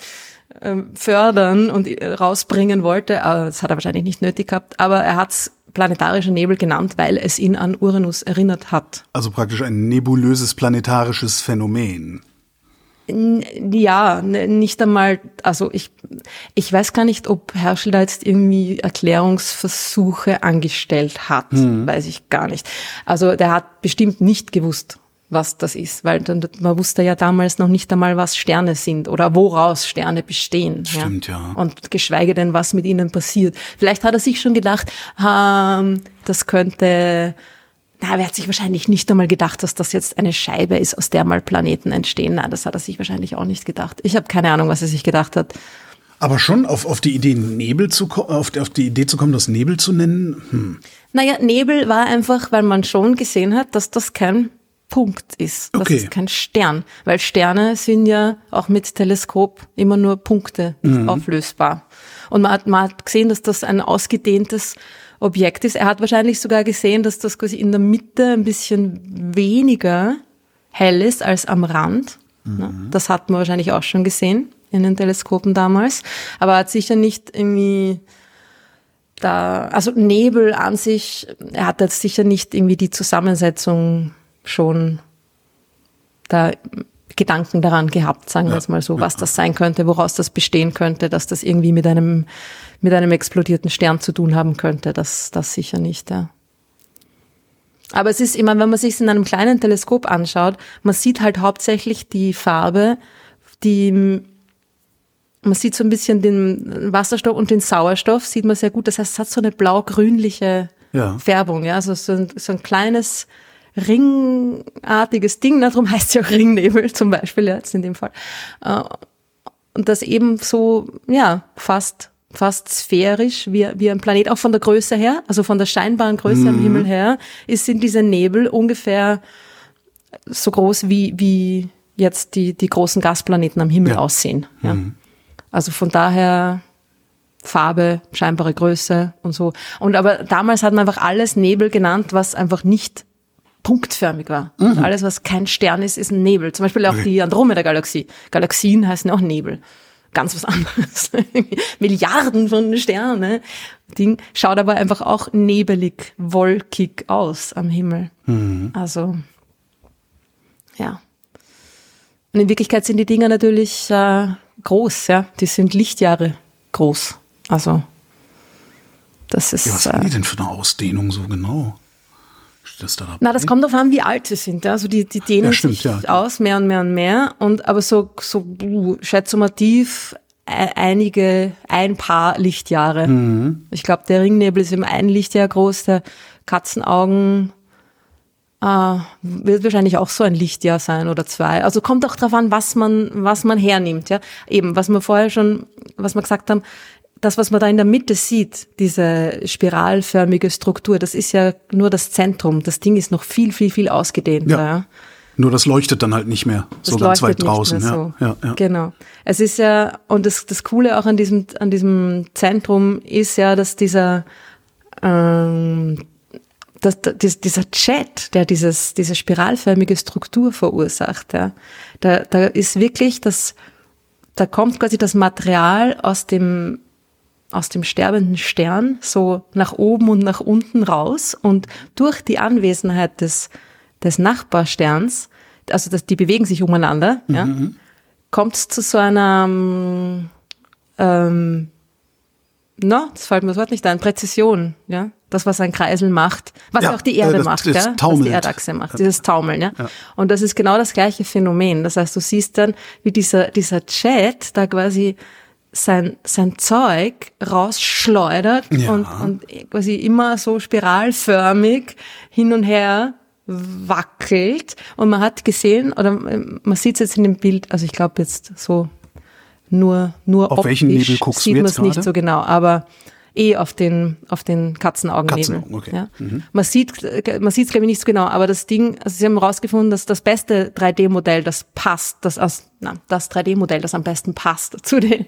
fördern und rausbringen wollte. Das hat er wahrscheinlich nicht nötig gehabt, aber er hat's planetarischer Nebel genannt, weil es ihn an Uranus erinnert hat. Also praktisch ein nebulöses planetarisches Phänomen. Ja, nicht einmal, also ich, ich weiß gar nicht, ob Herschel da jetzt irgendwie Erklärungsversuche angestellt hat, hm. weiß ich gar nicht. Also der hat bestimmt nicht gewusst, was das ist, weil man wusste ja damals noch nicht einmal, was Sterne sind oder woraus Sterne bestehen. Stimmt, ja. ja. Und geschweige denn, was mit ihnen passiert. Vielleicht hat er sich schon gedacht, ähm, das könnte, na, er hat sich wahrscheinlich nicht einmal gedacht, dass das jetzt eine Scheibe ist, aus der mal Planeten entstehen. Nein, das hat er sich wahrscheinlich auch nicht gedacht. Ich habe keine Ahnung, was er sich gedacht hat. Aber schon auf, auf die Idee Nebel zu auf, auf die Idee zu kommen, das Nebel zu nennen. Hm. Naja, Nebel war einfach, weil man schon gesehen hat, dass das kein Punkt ist. Das okay. ist kein Stern, weil Sterne sind ja auch mit Teleskop immer nur Punkte, mhm. auflösbar. Und man hat, man hat gesehen, dass das ein ausgedehntes Objekt ist. Er hat wahrscheinlich sogar gesehen, dass das quasi in der Mitte ein bisschen weniger hell ist als am Rand. Mhm. Das hat man wahrscheinlich auch schon gesehen in den Teleskopen damals. Aber er hat sicher nicht irgendwie da, also Nebel an sich, er hat jetzt sicher nicht irgendwie die Zusammensetzung schon da Gedanken daran gehabt, sagen wir es mal so, was das sein könnte, woraus das bestehen könnte, dass das irgendwie mit einem, mit einem explodierten Stern zu tun haben könnte. Das, das sicher nicht, ja. Aber es ist immer, wenn man sich es in einem kleinen Teleskop anschaut, man sieht halt hauptsächlich die Farbe, die, man sieht so ein bisschen den Wasserstoff und den Sauerstoff, sieht man sehr gut. Das heißt, es hat so eine blau-grünliche ja. Färbung, ja, also so ein, so ein kleines, ringartiges Ding, darum heißt es ja auch Ringnebel zum Beispiel jetzt in dem Fall. Äh, und das eben so, ja, fast, fast sphärisch wie, wie ein Planet, auch von der Größe her, also von der scheinbaren Größe mhm. am Himmel her, ist, sind diese Nebel ungefähr so groß wie, wie jetzt die, die großen Gasplaneten am Himmel ja. aussehen. Ja. Mhm. Also von daher Farbe, scheinbare Größe und so. Und aber damals hat man einfach alles Nebel genannt, was einfach nicht punktförmig war. Mhm. Also alles, was kein Stern ist, ist ein Nebel. Zum Beispiel auch die Andromeda-Galaxie. Galaxien heißen auch Nebel. Ganz was anderes. Milliarden von Sternen. Ne? Ding schaut aber einfach auch nebelig, wolkig aus am Himmel. Mhm. Also, ja. Und in Wirklichkeit sind die Dinger natürlich äh, groß, ja. Die sind Lichtjahre groß. Also, das ist. Ja, was haben die äh, denn für eine Ausdehnung so genau? Das da Na, das kommt darauf an, wie alt sie sind. Also die, die dehnen ja, stimmt, sich ja. aus, mehr und mehr und mehr. Und aber so, so uh, schätzumativ e, einige, ein paar Lichtjahre. Mhm. Ich glaube, der Ringnebel ist eben ein Lichtjahr groß, der Katzenaugen äh, wird wahrscheinlich auch so ein Lichtjahr sein oder zwei. Also kommt auch darauf an, was man, was man hernimmt. Ja, eben, was wir vorher schon, was wir gesagt haben, das, was man da in der Mitte sieht, diese spiralförmige Struktur, das ist ja nur das Zentrum. Das Ding ist noch viel, viel, viel ausgedehnter. Ja. ja. Nur das leuchtet dann halt nicht mehr, das so ganz weit draußen. So. Ja, ja, Genau. Es ist ja, und das, das Coole auch an diesem, an diesem Zentrum ist ja, dass dieser, ähm, dass, dass, dieser Chat, der dieses, diese spiralförmige Struktur verursacht, ja, da, da ist wirklich das, da kommt quasi das Material aus dem aus dem sterbenden Stern so nach oben und nach unten raus und durch die Anwesenheit des, des Nachbarsterns, also das, die bewegen sich umeinander, mhm. ja, kommt es zu so einer, ähm, na, das fällt mir das Wort nicht ein, Präzision, ja, das, was ein Kreisel macht, was ja, auch die Erde das, macht, das ja, was die Erdachse macht, dieses Taumeln, ja? ja. Und das ist genau das gleiche Phänomen. Das heißt, du siehst dann, wie dieser, dieser Chat da quasi sein, sein Zeug rausschleudert ja. und, und quasi immer so spiralförmig hin und her wackelt. Und man hat gesehen, oder man sieht es jetzt in dem Bild, also ich glaube jetzt so nur, nur Auf welchen Nebel guckst sieht man es nicht so genau, aber eh auf den, auf den Katzenaugen okay. ja. Mhm. Man sieht, man es glaube ich nicht so genau, aber das Ding, also sie haben herausgefunden, dass das beste 3D-Modell, das passt, das aus, na, das 3D-Modell, das am besten passt zu den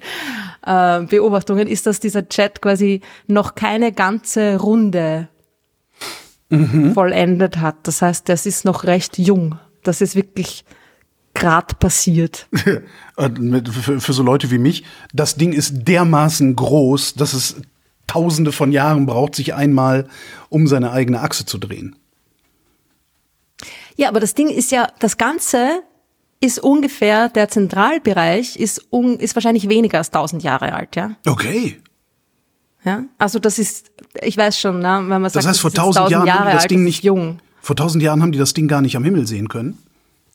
äh, Beobachtungen, ist, dass dieser Chat quasi noch keine ganze Runde mhm. vollendet hat. Das heißt, das ist noch recht jung. Das ist wirklich grad passiert. für, für so Leute wie mich, das Ding ist dermaßen groß, dass es Tausende von Jahren braucht, sich einmal um seine eigene Achse zu drehen. Ja, aber das Ding ist ja, das Ganze ist ungefähr, der Zentralbereich ist, un, ist wahrscheinlich weniger als 1000 Jahre alt, ja. Okay. Ja, also das ist, ich weiß schon, ne, wenn man sagt, das heißt, vor 1000 Jahren Jahre das Ding nicht, jung. Vor 1000 Jahren haben die das Ding gar nicht am Himmel sehen können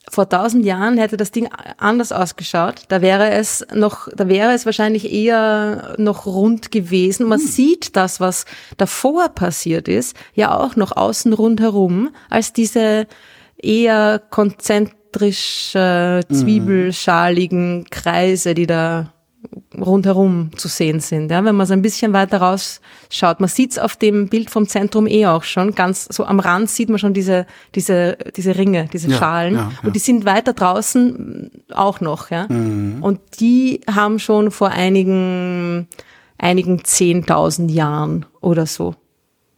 vor tausend Jahren hätte das Ding anders ausgeschaut. Da wäre es noch, da wäre es wahrscheinlich eher noch rund gewesen. Man hm. sieht das, was davor passiert ist, ja auch noch außen rundherum, als diese eher konzentrisch äh, zwiebelschaligen Kreise, die da rundherum zu sehen sind. Ja, wenn man so ein bisschen weiter rausschaut, man sieht es auf dem Bild vom Zentrum eh auch schon, ganz so am Rand sieht man schon diese, diese, diese Ringe, diese ja, Schalen. Ja, ja. Und die sind weiter draußen auch noch. Ja? Mhm. Und die haben schon vor einigen, einigen 10.000 Jahren oder so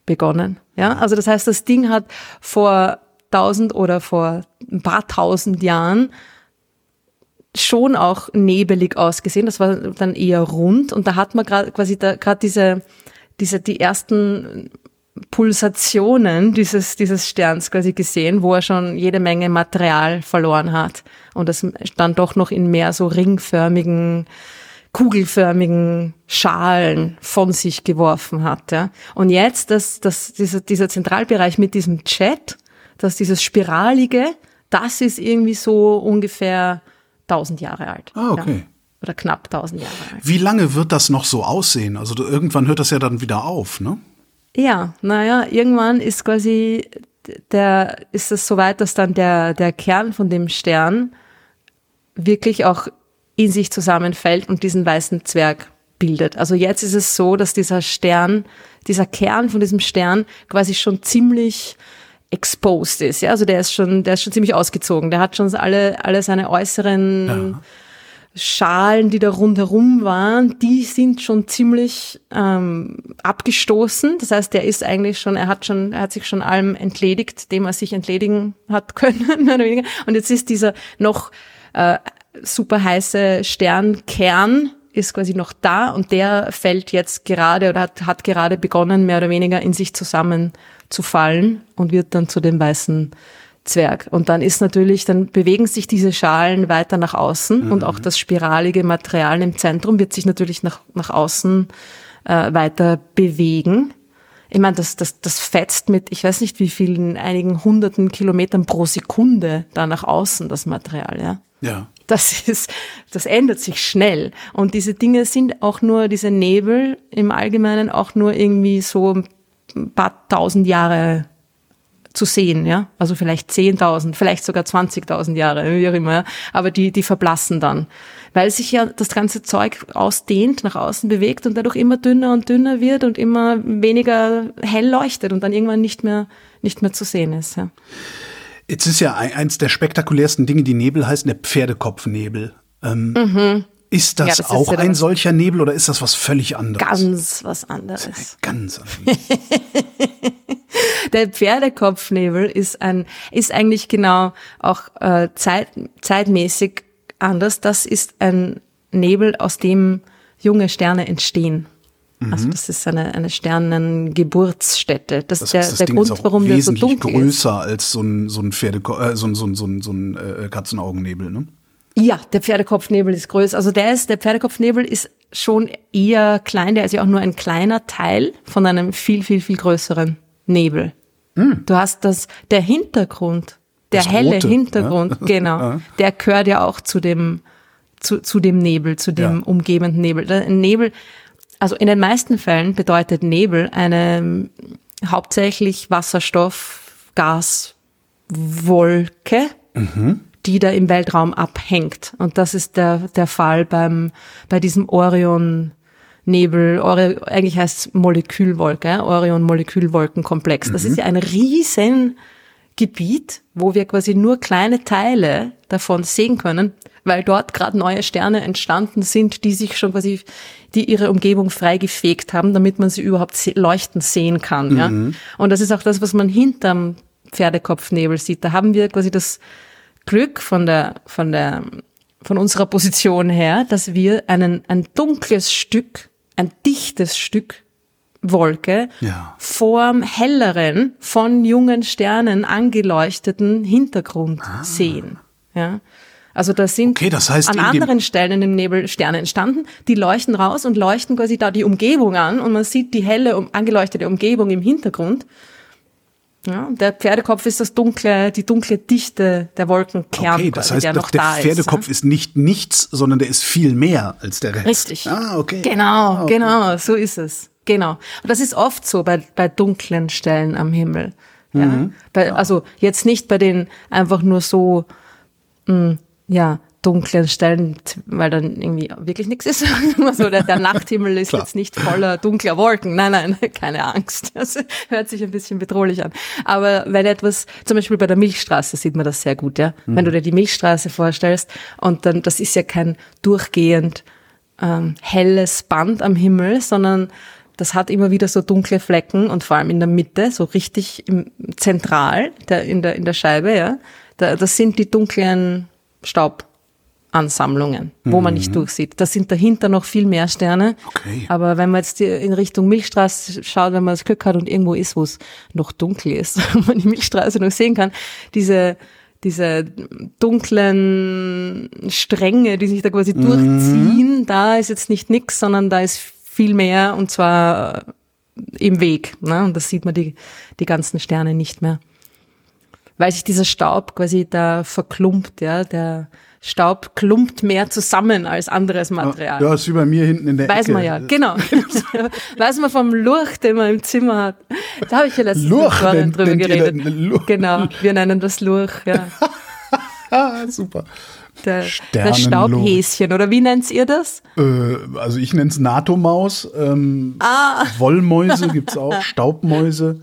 begonnen. Ja, also das heißt, das Ding hat vor tausend oder vor ein paar tausend Jahren schon auch nebelig ausgesehen. Das war dann eher rund und da hat man gerade quasi da gerade diese diese die ersten Pulsationen dieses dieses Sterns quasi gesehen, wo er schon jede Menge Material verloren hat und das dann doch noch in mehr so ringförmigen kugelförmigen Schalen von sich geworfen hat. Ja. Und jetzt, dass, dass dieser, dieser Zentralbereich mit diesem Jet, dass dieses Spiralige, das ist irgendwie so ungefähr 1000 Jahre alt. Ah, okay. Ja. Oder knapp 1000 Jahre alt. Wie lange wird das noch so aussehen? Also irgendwann hört das ja dann wieder auf, ne? Ja, naja, irgendwann ist quasi der, ist es soweit, dass dann der, der Kern von dem Stern wirklich auch in sich zusammenfällt und diesen weißen Zwerg bildet. Also jetzt ist es so, dass dieser Stern, dieser Kern von diesem Stern quasi schon ziemlich exposed ist. Ja, also der ist schon, der ist schon ziemlich ausgezogen. Der hat schon alle, alle seine äußeren ja. Schalen, die da rundherum waren, die sind schon ziemlich ähm, abgestoßen. Das heißt, der ist eigentlich schon, er hat schon, er hat sich schon allem entledigt, dem er sich entledigen hat können, mehr oder weniger. Und jetzt ist dieser noch äh, super heiße Sternkern ist quasi noch da und der fällt jetzt gerade oder hat, hat gerade begonnen, mehr oder weniger in sich zusammenzufallen und wird dann zu dem weißen Zwerg. Und dann ist natürlich, dann bewegen sich diese Schalen weiter nach außen mhm. und auch das spiralige Material im Zentrum wird sich natürlich nach, nach außen äh, weiter bewegen. Ich meine, das, das, das fetzt mit, ich weiß nicht wie vielen, einigen hunderten Kilometern pro Sekunde da nach außen, das Material, ja. Ja. Das ist, das ändert sich schnell. Und diese Dinge sind auch nur, diese Nebel im Allgemeinen auch nur irgendwie so ein paar tausend Jahre zu sehen, ja. Also vielleicht 10.000, vielleicht sogar 20.000 Jahre, wie auch immer, ja? aber die, die verblassen dann. Weil sich ja das ganze Zeug ausdehnt, nach außen bewegt und dadurch immer dünner und dünner wird und immer weniger hell leuchtet und dann irgendwann nicht mehr, nicht mehr zu sehen ist, ja. Jetzt ist ja eins der spektakulärsten Dinge, die Nebel heißen der Pferdekopfnebel. Ähm, mhm. Ist das, ja, das auch ist ein solcher Nebel oder ist das was völlig anderes? Ganz was anderes. Ganz anderes. der Pferdekopfnebel ist ein, ist eigentlich genau auch äh, zeit, zeitmäßig anders. Das ist ein Nebel, aus dem junge Sterne entstehen. Also mhm. das ist eine, eine Sternengeburtsstätte. Das, das ist der, der Grund, warum der so dunkel ist. größer als so ein, so ein, Pferde, äh, so ein, so ein, so ein, so ein äh, Katzenaugennebel, ne? Ja, der Pferdekopfnebel ist größer. Also der ist, der Pferdekopfnebel ist schon eher klein, der ist ja auch nur ein kleiner Teil von einem viel, viel, viel größeren Nebel. Mhm. Du hast das, der Hintergrund, der das helle Rote, Hintergrund, ja? genau, der gehört ja auch zu dem, zu, zu dem Nebel, zu dem ja. umgebenden Nebel. Der Nebel also in den meisten Fällen bedeutet Nebel eine hauptsächlich Wasserstoff-Gaswolke, mhm. Die da im Weltraum abhängt. Und das ist der, der Fall beim, bei diesem Orion Nebel, Ore, eigentlich heißt es Molekülwolke, Orion-Molekülwolkenkomplex. Das mhm. ist ja ein riesen Gebiet, wo wir quasi nur kleine Teile davon sehen können, weil dort gerade neue Sterne entstanden sind, die sich schon quasi, die ihre Umgebung freigefegt haben, damit man sie überhaupt leuchten sehen kann. Ja? Mhm. Und das ist auch das, was man hinterm Pferdekopfnebel sieht. Da haben wir quasi das Glück von der, von der, von unserer Position her, dass wir einen, ein dunkles Stück, ein dichtes Stück Wolke ja. vorm helleren, von jungen Sternen angeleuchteten Hintergrund ah. sehen. Ja. Also da sind okay, das heißt, an anderen Stellen in dem Nebel Sterne entstanden, die leuchten raus und leuchten quasi da die Umgebung an und man sieht die helle, angeleuchtete Umgebung im Hintergrund. Ja, der Pferdekopf ist das dunkle, die dunkle Dichte der Wolkenkern, okay, das heißt, der noch der Pferdekopf ist, ist nicht nichts, sondern der ist viel mehr als der Rest. Richtig. Ah, okay. Genau, ah, okay. genau, so ist es. Genau. Und das ist oft so bei, bei dunklen Stellen am Himmel. Ja? Mhm. Bei, also jetzt nicht bei den einfach nur so mh, hm, ja, dunklen Stellen, weil dann irgendwie wirklich nichts ist. also der, der Nachthimmel ist jetzt nicht voller dunkler Wolken. Nein, nein, keine Angst. Das hört sich ein bisschen bedrohlich an. Aber wenn etwas, zum Beispiel bei der Milchstraße sieht man das sehr gut, ja. Mhm. Wenn du dir die Milchstraße vorstellst und dann, das ist ja kein durchgehend ähm, helles Band am Himmel, sondern das hat immer wieder so dunkle Flecken und vor allem in der Mitte, so richtig im zentral der, in, der, in der Scheibe, ja. Da, das sind die dunklen Staubansammlungen, wo mhm. man nicht durchsieht. Da sind dahinter noch viel mehr Sterne. Okay. Aber wenn man jetzt in Richtung Milchstraße schaut, wenn man das Glück hat und irgendwo ist, wo es noch dunkel ist, und man die Milchstraße noch sehen kann, diese diese dunklen Stränge, die sich da quasi mhm. durchziehen, da ist jetzt nicht nix, sondern da ist viel mehr und zwar im Weg. Ne? Und das sieht man die, die ganzen Sterne nicht mehr. Weil sich dieser Staub quasi da verklumpt, ja, der Staub klumpt mehr zusammen als anderes Material. Ja, ist wie bei mir hinten in der Weiß Ecke. man ja, genau. Weiß man vom Lurch, den man im Zimmer hat. Da habe ich ja letztens Lurch, mit drüber geredet. Genau, wir nennen das Lurch, ja. Super. Der, das Staubhäschen, oder wie nennt ihr das? Äh, also ich nenne es NATO-Maus. Ähm, ah. Wollmäuse gibt's auch, Staubmäuse.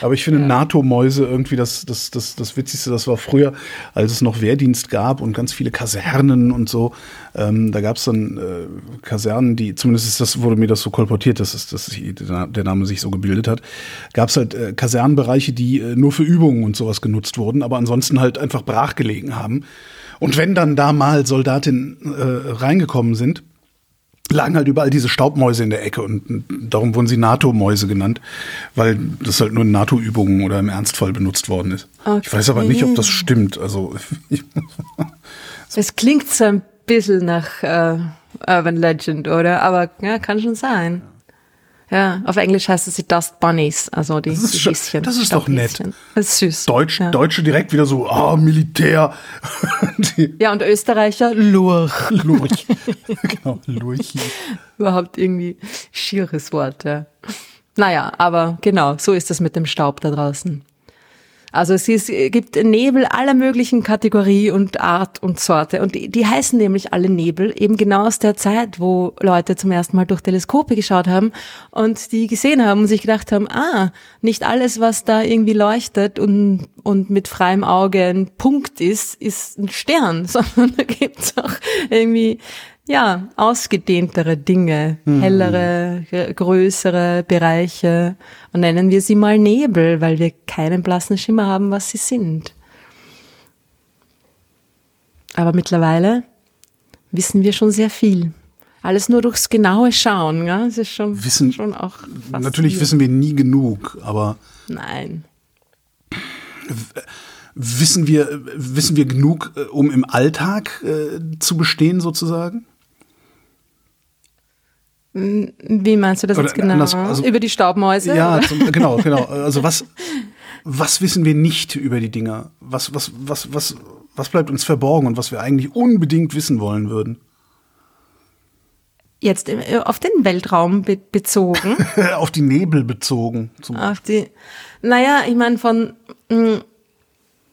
Aber ich finde ja. NATO-Mäuse irgendwie das, das, das, das Witzigste, das war früher, als es noch Wehrdienst gab und ganz viele Kasernen und so. Ähm, da gab es dann äh, Kasernen, die, zumindest ist das, wurde mir das so kolportiert, dass, es, dass der Name sich so gebildet hat. Gab es halt äh, Kasernenbereiche, die äh, nur für Übungen und sowas genutzt wurden, aber ansonsten halt einfach brachgelegen haben. Und wenn dann da mal Soldatinnen äh, reingekommen sind, lagen halt überall diese Staubmäuse in der Ecke und darum wurden sie NATO-Mäuse genannt, weil das halt nur in NATO-Übungen oder im Ernstfall benutzt worden ist. Okay. Ich weiß aber nicht, ob das stimmt. Also es klingt so ein bisschen nach äh, Urban Legend, oder? Aber ja, kann schon sein. Ja, auf Englisch heißt es die Dust Bunnies, also die, das ist, die Häschen. Das ist doch nett. Das ist süß. Deutsch, ja. Deutsche direkt wieder so, ah, Militär. ja, und Österreicher, Lurch. Lurch. genau, Lurch. Überhaupt irgendwie schieres Wort, ja. Naja, aber genau, so ist das mit dem Staub da draußen. Also es, ist, gibt Nebel aller möglichen Kategorie und Art und Sorte. Und die, die heißen nämlich alle Nebel, eben genau aus der Zeit, wo Leute zum ersten Mal durch Teleskope geschaut haben und die gesehen haben und sich gedacht haben, ah, nicht alles, was da irgendwie leuchtet und, und mit freiem Auge ein Punkt ist, ist ein Stern, sondern da gibt's auch irgendwie ja, ausgedehntere Dinge, mhm. hellere, größere Bereiche und nennen wir sie mal Nebel, weil wir keinen blassen Schimmer haben, was sie sind. Aber mittlerweile wissen wir schon sehr viel. Alles nur durchs genaue Schauen, ja, es ist schon, wissen, schon auch. Natürlich wissen wir nie genug, aber. Nein. Wissen wir, wissen wir genug, äh, um im Alltag äh, zu bestehen, sozusagen? Wie meinst du das Oder jetzt genau? Anders, also, über die Staubmäuse? Ja, zum, genau, genau. Also was, was wissen wir nicht über die Dinger? Was, was, was, was, was bleibt uns verborgen und was wir eigentlich unbedingt wissen wollen würden? Jetzt äh, auf den Weltraum be bezogen. auf die Nebel bezogen. auf die, naja, ich meine, von, mm,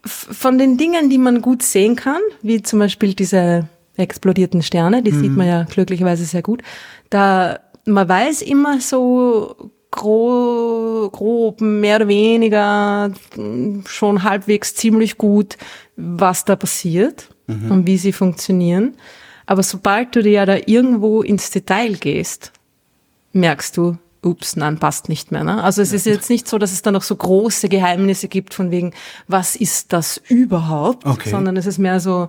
von den Dingen, die man gut sehen kann, wie zum Beispiel diese explodierten Sterne, die mhm. sieht man ja glücklicherweise sehr gut. Da man weiß immer so grob, grob, mehr oder weniger schon halbwegs ziemlich gut, was da passiert mhm. und wie sie funktionieren. Aber sobald du dir ja da irgendwo ins Detail gehst, merkst du, ups, nein, passt nicht mehr. Ne? Also es ist jetzt nicht so, dass es da noch so große Geheimnisse gibt von wegen, was ist das überhaupt, okay. sondern es ist mehr so,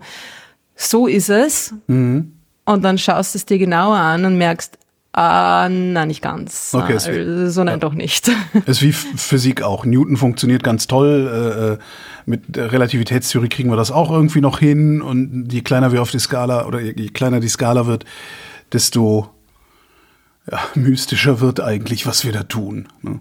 so ist es. Mhm. Und dann schaust du es dir genauer an und merkst, ah, nein, nicht ganz. Okay, es wie, so nein, ja. doch nicht. Es ist wie Physik auch. Newton funktioniert ganz toll. Äh, äh, mit der Relativitätstheorie kriegen wir das auch irgendwie noch hin. Und je kleiner wir auf die Skala oder je kleiner die Skala wird, desto ja, mystischer wird eigentlich, was wir da tun. Ne?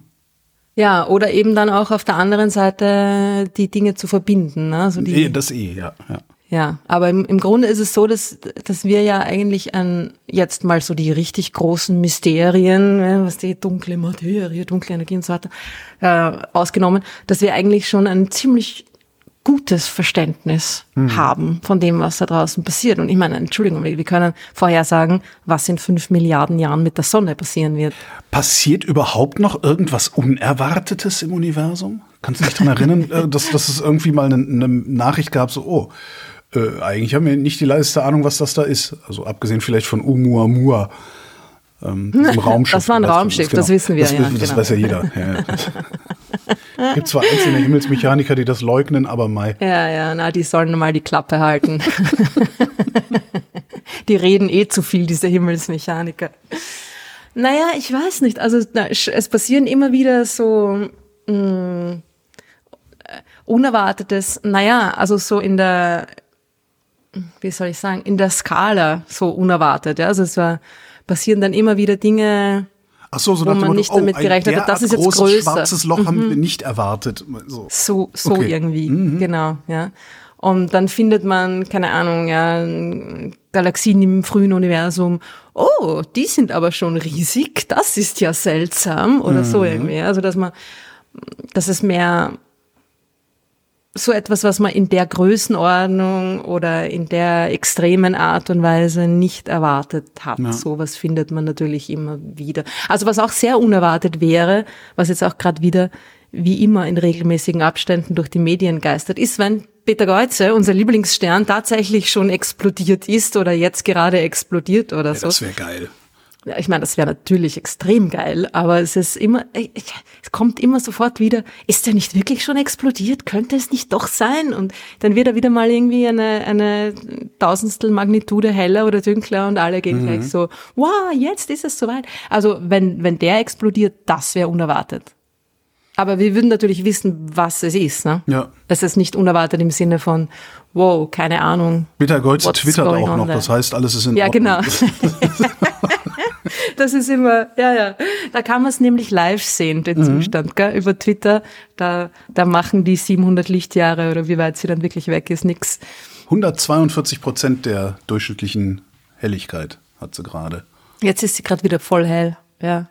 Ja, oder eben dann auch auf der anderen Seite die Dinge zu verbinden. Ne? Also die, das eh, ja. ja. Ja, aber im, im Grunde ist es so, dass, dass wir ja eigentlich an jetzt mal so die richtig großen Mysterien, was die dunkle Materie, dunkle Energie und so weiter, äh, ausgenommen, dass wir eigentlich schon ein ziemlich gutes Verständnis mhm. haben von dem, was da draußen passiert. Und ich meine, Entschuldigung, wir können vorhersagen, was in fünf Milliarden Jahren mit der Sonne passieren wird. Passiert überhaupt noch irgendwas Unerwartetes im Universum? Kannst du dich daran erinnern, äh, dass, dass es irgendwie mal eine, eine Nachricht gab, so, oh, äh, eigentlich haben wir nicht die leiste Ahnung, was das da ist. Also abgesehen vielleicht von Oumuamua. ähm, diesem Raumschiff. Das war ein Raumschiff, das, genau. das wissen wir. Das, ja, das genau. weiß ja jeder. Ja, gibt zwar einzelne Himmelsmechaniker, die das leugnen, aber Mai. Ja, ja, na, die sollen mal die Klappe halten. die reden eh zu viel, diese Himmelsmechaniker. Naja, ich weiß nicht. Also na, es passieren immer wieder so mh, mm, Unerwartetes. Naja, also so in der, wie soll ich sagen, in der Skala so unerwartet. Ja? Also es war, passieren dann immer wieder Dinge, Ach so, so wo man Motto, nicht damit oh, gerechnet hat, das ist jetzt größer. schwarzes Loch mhm. haben wir nicht erwartet. So, so, so okay. irgendwie, mhm. genau, ja. Und dann findet man, keine Ahnung, ja, Galaxien im frühen Universum. Oh, die sind aber schon riesig. Das ist ja seltsam oder mhm. so irgendwie. Also, dass man, dass es mehr so etwas, was man in der Größenordnung oder in der extremen Art und Weise nicht erwartet hat. Ja. Sowas findet man natürlich immer wieder. Also was auch sehr unerwartet wäre, was jetzt auch gerade wieder wie immer in regelmäßigen Abständen durch die Medien geistert, ist, wenn Peter Geuze, unser Lieblingsstern, tatsächlich schon explodiert ist oder jetzt gerade explodiert oder ja, so. Das wäre geil. Ich meine, das wäre natürlich extrem geil, aber es ist immer, es kommt immer sofort wieder, ist der nicht wirklich schon explodiert? Könnte es nicht doch sein? Und dann wird er wieder mal irgendwie eine, eine Tausendstel Magnitude heller oder dünkler und alle gehen mhm. gleich so, wow, jetzt ist es soweit. Also wenn, wenn der explodiert, das wäre unerwartet. Aber wir würden natürlich wissen, was es ist. Ne? Ja. Es ist nicht unerwartet im Sinne von, wow, keine Ahnung. Peter Goltz twittert auch noch, das heißt, alles ist in ja, Ordnung. Ja, genau. das ist immer, ja, ja. Da kann man es nämlich live sehen, den mhm. Zustand, gell? über Twitter. Da, da machen die 700 Lichtjahre oder wie weit sie dann wirklich weg ist, nix. 142 Prozent der durchschnittlichen Helligkeit hat sie gerade. Jetzt ist sie gerade wieder voll hell, ja.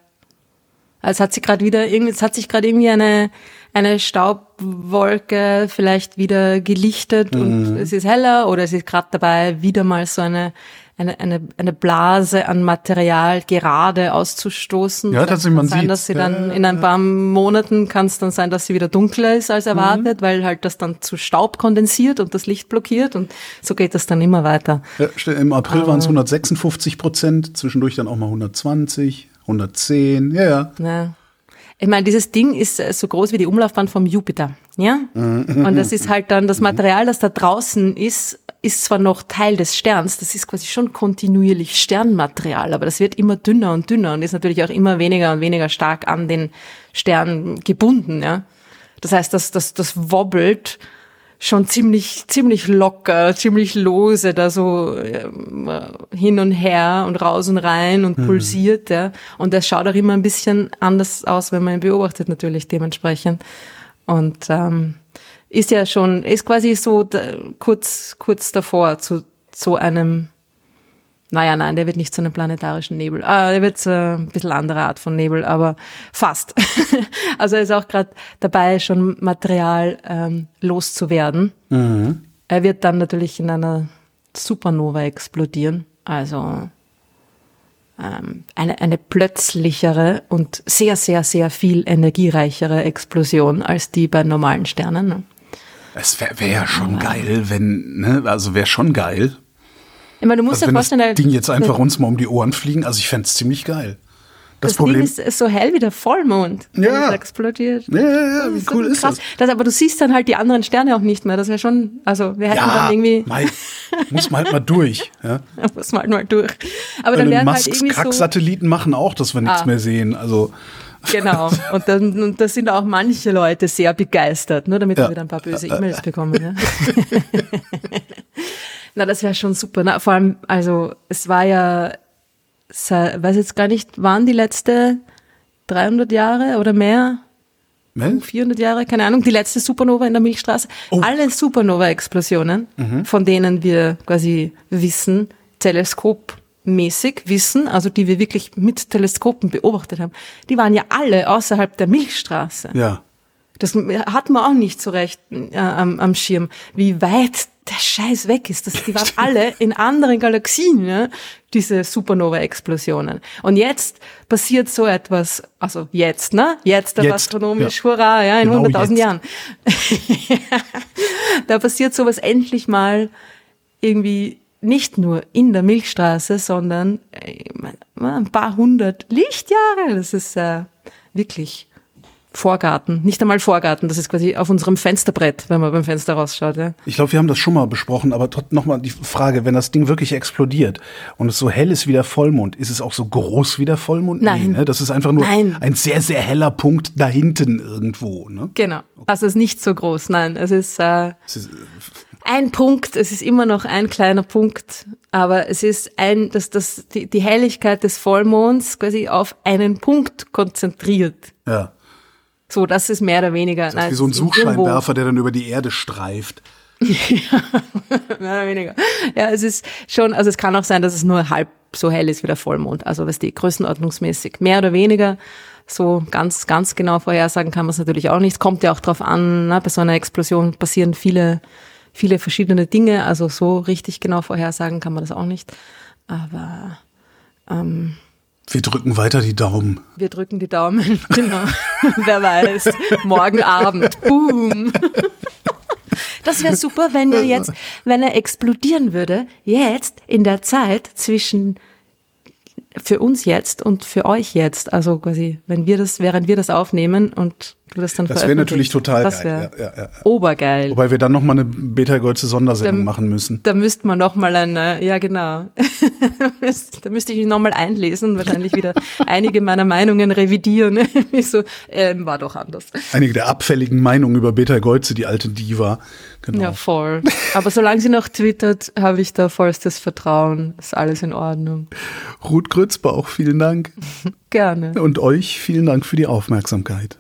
Also hat sie gerade wieder irgendwie, es hat sich gerade irgendwie eine eine Staubwolke vielleicht wieder gelichtet mhm. und es ist heller oder es ist gerade dabei wieder mal so eine eine, eine, eine Blase an Material gerade auszustoßen. Ja, tatsächlich, man sein, sieht. dass sie dann in ein paar Monaten kann es dann sein, dass sie wieder dunkler ist als erwartet, mhm. weil halt das dann zu Staub kondensiert und das Licht blockiert und so geht das dann immer weiter. Ja, Im April waren es 156 Prozent, zwischendurch dann auch mal 120. 110, ja, ja. ja. Ich meine, dieses Ding ist äh, so groß wie die Umlaufbahn vom Jupiter, ja? Mhm. Und das ist halt dann das Material, das da draußen ist, ist zwar noch Teil des Sterns, das ist quasi schon kontinuierlich Sternmaterial, aber das wird immer dünner und dünner und ist natürlich auch immer weniger und weniger stark an den Stern gebunden, ja? Das heißt, das, das, das wobbelt schon ziemlich, ziemlich locker, ziemlich lose da so äh, hin und her und raus und rein und mhm. pulsiert, ja. Und das schaut auch immer ein bisschen anders aus, wenn man ihn beobachtet, natürlich dementsprechend. Und ähm, ist ja schon, ist quasi so da, kurz, kurz davor zu so einem naja, nein, der wird nicht zu einem planetarischen Nebel. Ah, der wird zu ein bisschen andere Art von Nebel, aber fast. also er ist auch gerade dabei, schon Material ähm, loszuwerden. Mhm. Er wird dann natürlich in einer Supernova explodieren. Also ähm, eine, eine plötzlichere und sehr, sehr, sehr viel energiereichere Explosion als die bei normalen Sternen. Ne? Es wäre wär ja schon geil, wenn, ne, also wäre schon geil, ich meine, du musst also dir vorstellen, das Ding jetzt einfach uns mal um die Ohren fliegen, also ich fände es ziemlich geil. Das, das Problem Ding ist so hell wie der Vollmond, wenn ja. es explodiert. Ja, ja, ja, wie cool ist das? das? Aber du siehst dann halt die anderen Sterne auch nicht mehr. Das wäre schon, also wir hätten ja, dann irgendwie. Mai, muss man halt mal durch. Ja. muss man halt mal durch. Aber dann werden halt irgendwie Kack-Satelliten so machen auch, dass wir nichts ah. mehr sehen. Also Genau. Und, dann, und da sind auch manche Leute sehr begeistert, nur damit ja. wir wieder ein paar böse E-Mails bekommen. Ja. Na, das wäre schon super. Na, vor allem, also es war ja, weiß jetzt gar nicht, waren die letzte 300 Jahre oder mehr? Mehr? 400 Jahre, keine Ahnung, die letzte Supernova in der Milchstraße. Oh. Alle Supernova-Explosionen, mhm. von denen wir quasi wissen, teleskopmäßig wissen, also die wir wirklich mit Teleskopen beobachtet haben, die waren ja alle außerhalb der Milchstraße. Ja. Das hat man auch nicht so recht äh, am, am Schirm, wie weit der Scheiß weg ist. Das, die waren alle in anderen Galaxien, ja, diese Supernova-Explosionen. Und jetzt passiert so etwas, also jetzt, ne? Jetzt, der astronomisch, ja. hurra, ja, in genau 100.000 Jahren. da passiert sowas endlich mal irgendwie nicht nur in der Milchstraße, sondern äh, ein paar hundert Lichtjahre. Das ist äh, wirklich Vorgarten, nicht einmal Vorgarten, das ist quasi auf unserem Fensterbrett, wenn man beim Fenster rausschaut. Ja. Ich glaube, wir haben das schon mal besprochen, aber nochmal die Frage, wenn das Ding wirklich explodiert und es so hell ist wie der Vollmond, ist es auch so groß wie der Vollmond? Nein. Nee, ne? Das ist einfach nur Nein. ein sehr, sehr heller Punkt da hinten irgendwo. Ne? Genau, also es ist nicht so groß, nein, es ist, äh, es ist ein Punkt, es ist immer noch ein kleiner Punkt, aber es ist ein, dass das, die, die Helligkeit des Vollmonds quasi auf einen Punkt konzentriert. Ja. So, das ist mehr oder weniger. Das ist wie so ein Suchscheinwerfer, der dann über die Erde streift. ja, mehr oder weniger. Ja, es ist schon, also es kann auch sein, dass es nur halb so hell ist wie der Vollmond. Also was die größenordnungsmäßig mehr oder weniger so ganz, ganz genau vorhersagen kann man es natürlich auch nicht. Es kommt ja auch drauf an, ne? bei so einer Explosion passieren viele, viele verschiedene Dinge. Also so richtig genau vorhersagen kann man das auch nicht. Aber ähm, wir drücken weiter die Daumen. Wir drücken die Daumen, genau. Wer weiß. Morgen Abend. Boom. Das wäre super, wenn er jetzt, wenn er explodieren würde, jetzt in der Zeit zwischen für uns jetzt und für euch jetzt. Also quasi, wenn wir das, während wir das aufnehmen und du das dann Das wäre natürlich total das geil. Ja, ja, ja. Obergeil. Wobei wir dann nochmal eine Beta-Golze Sondersendung da, machen müssen. Da müsste man nochmal eine, ja genau. da müsste ich mich nochmal einlesen, wahrscheinlich wieder einige meiner Meinungen revidieren. so, ähm, war doch anders. Einige der abfälligen Meinungen über Beta-Golze, die alte Diva. Genau. Ja, voll. Aber solange sie noch twittert, habe ich da vollstes Vertrauen. Ist alles in Ordnung. Ruth Grützbauch, vielen Dank. Gerne. Und euch vielen Dank für die Aufmerksamkeit.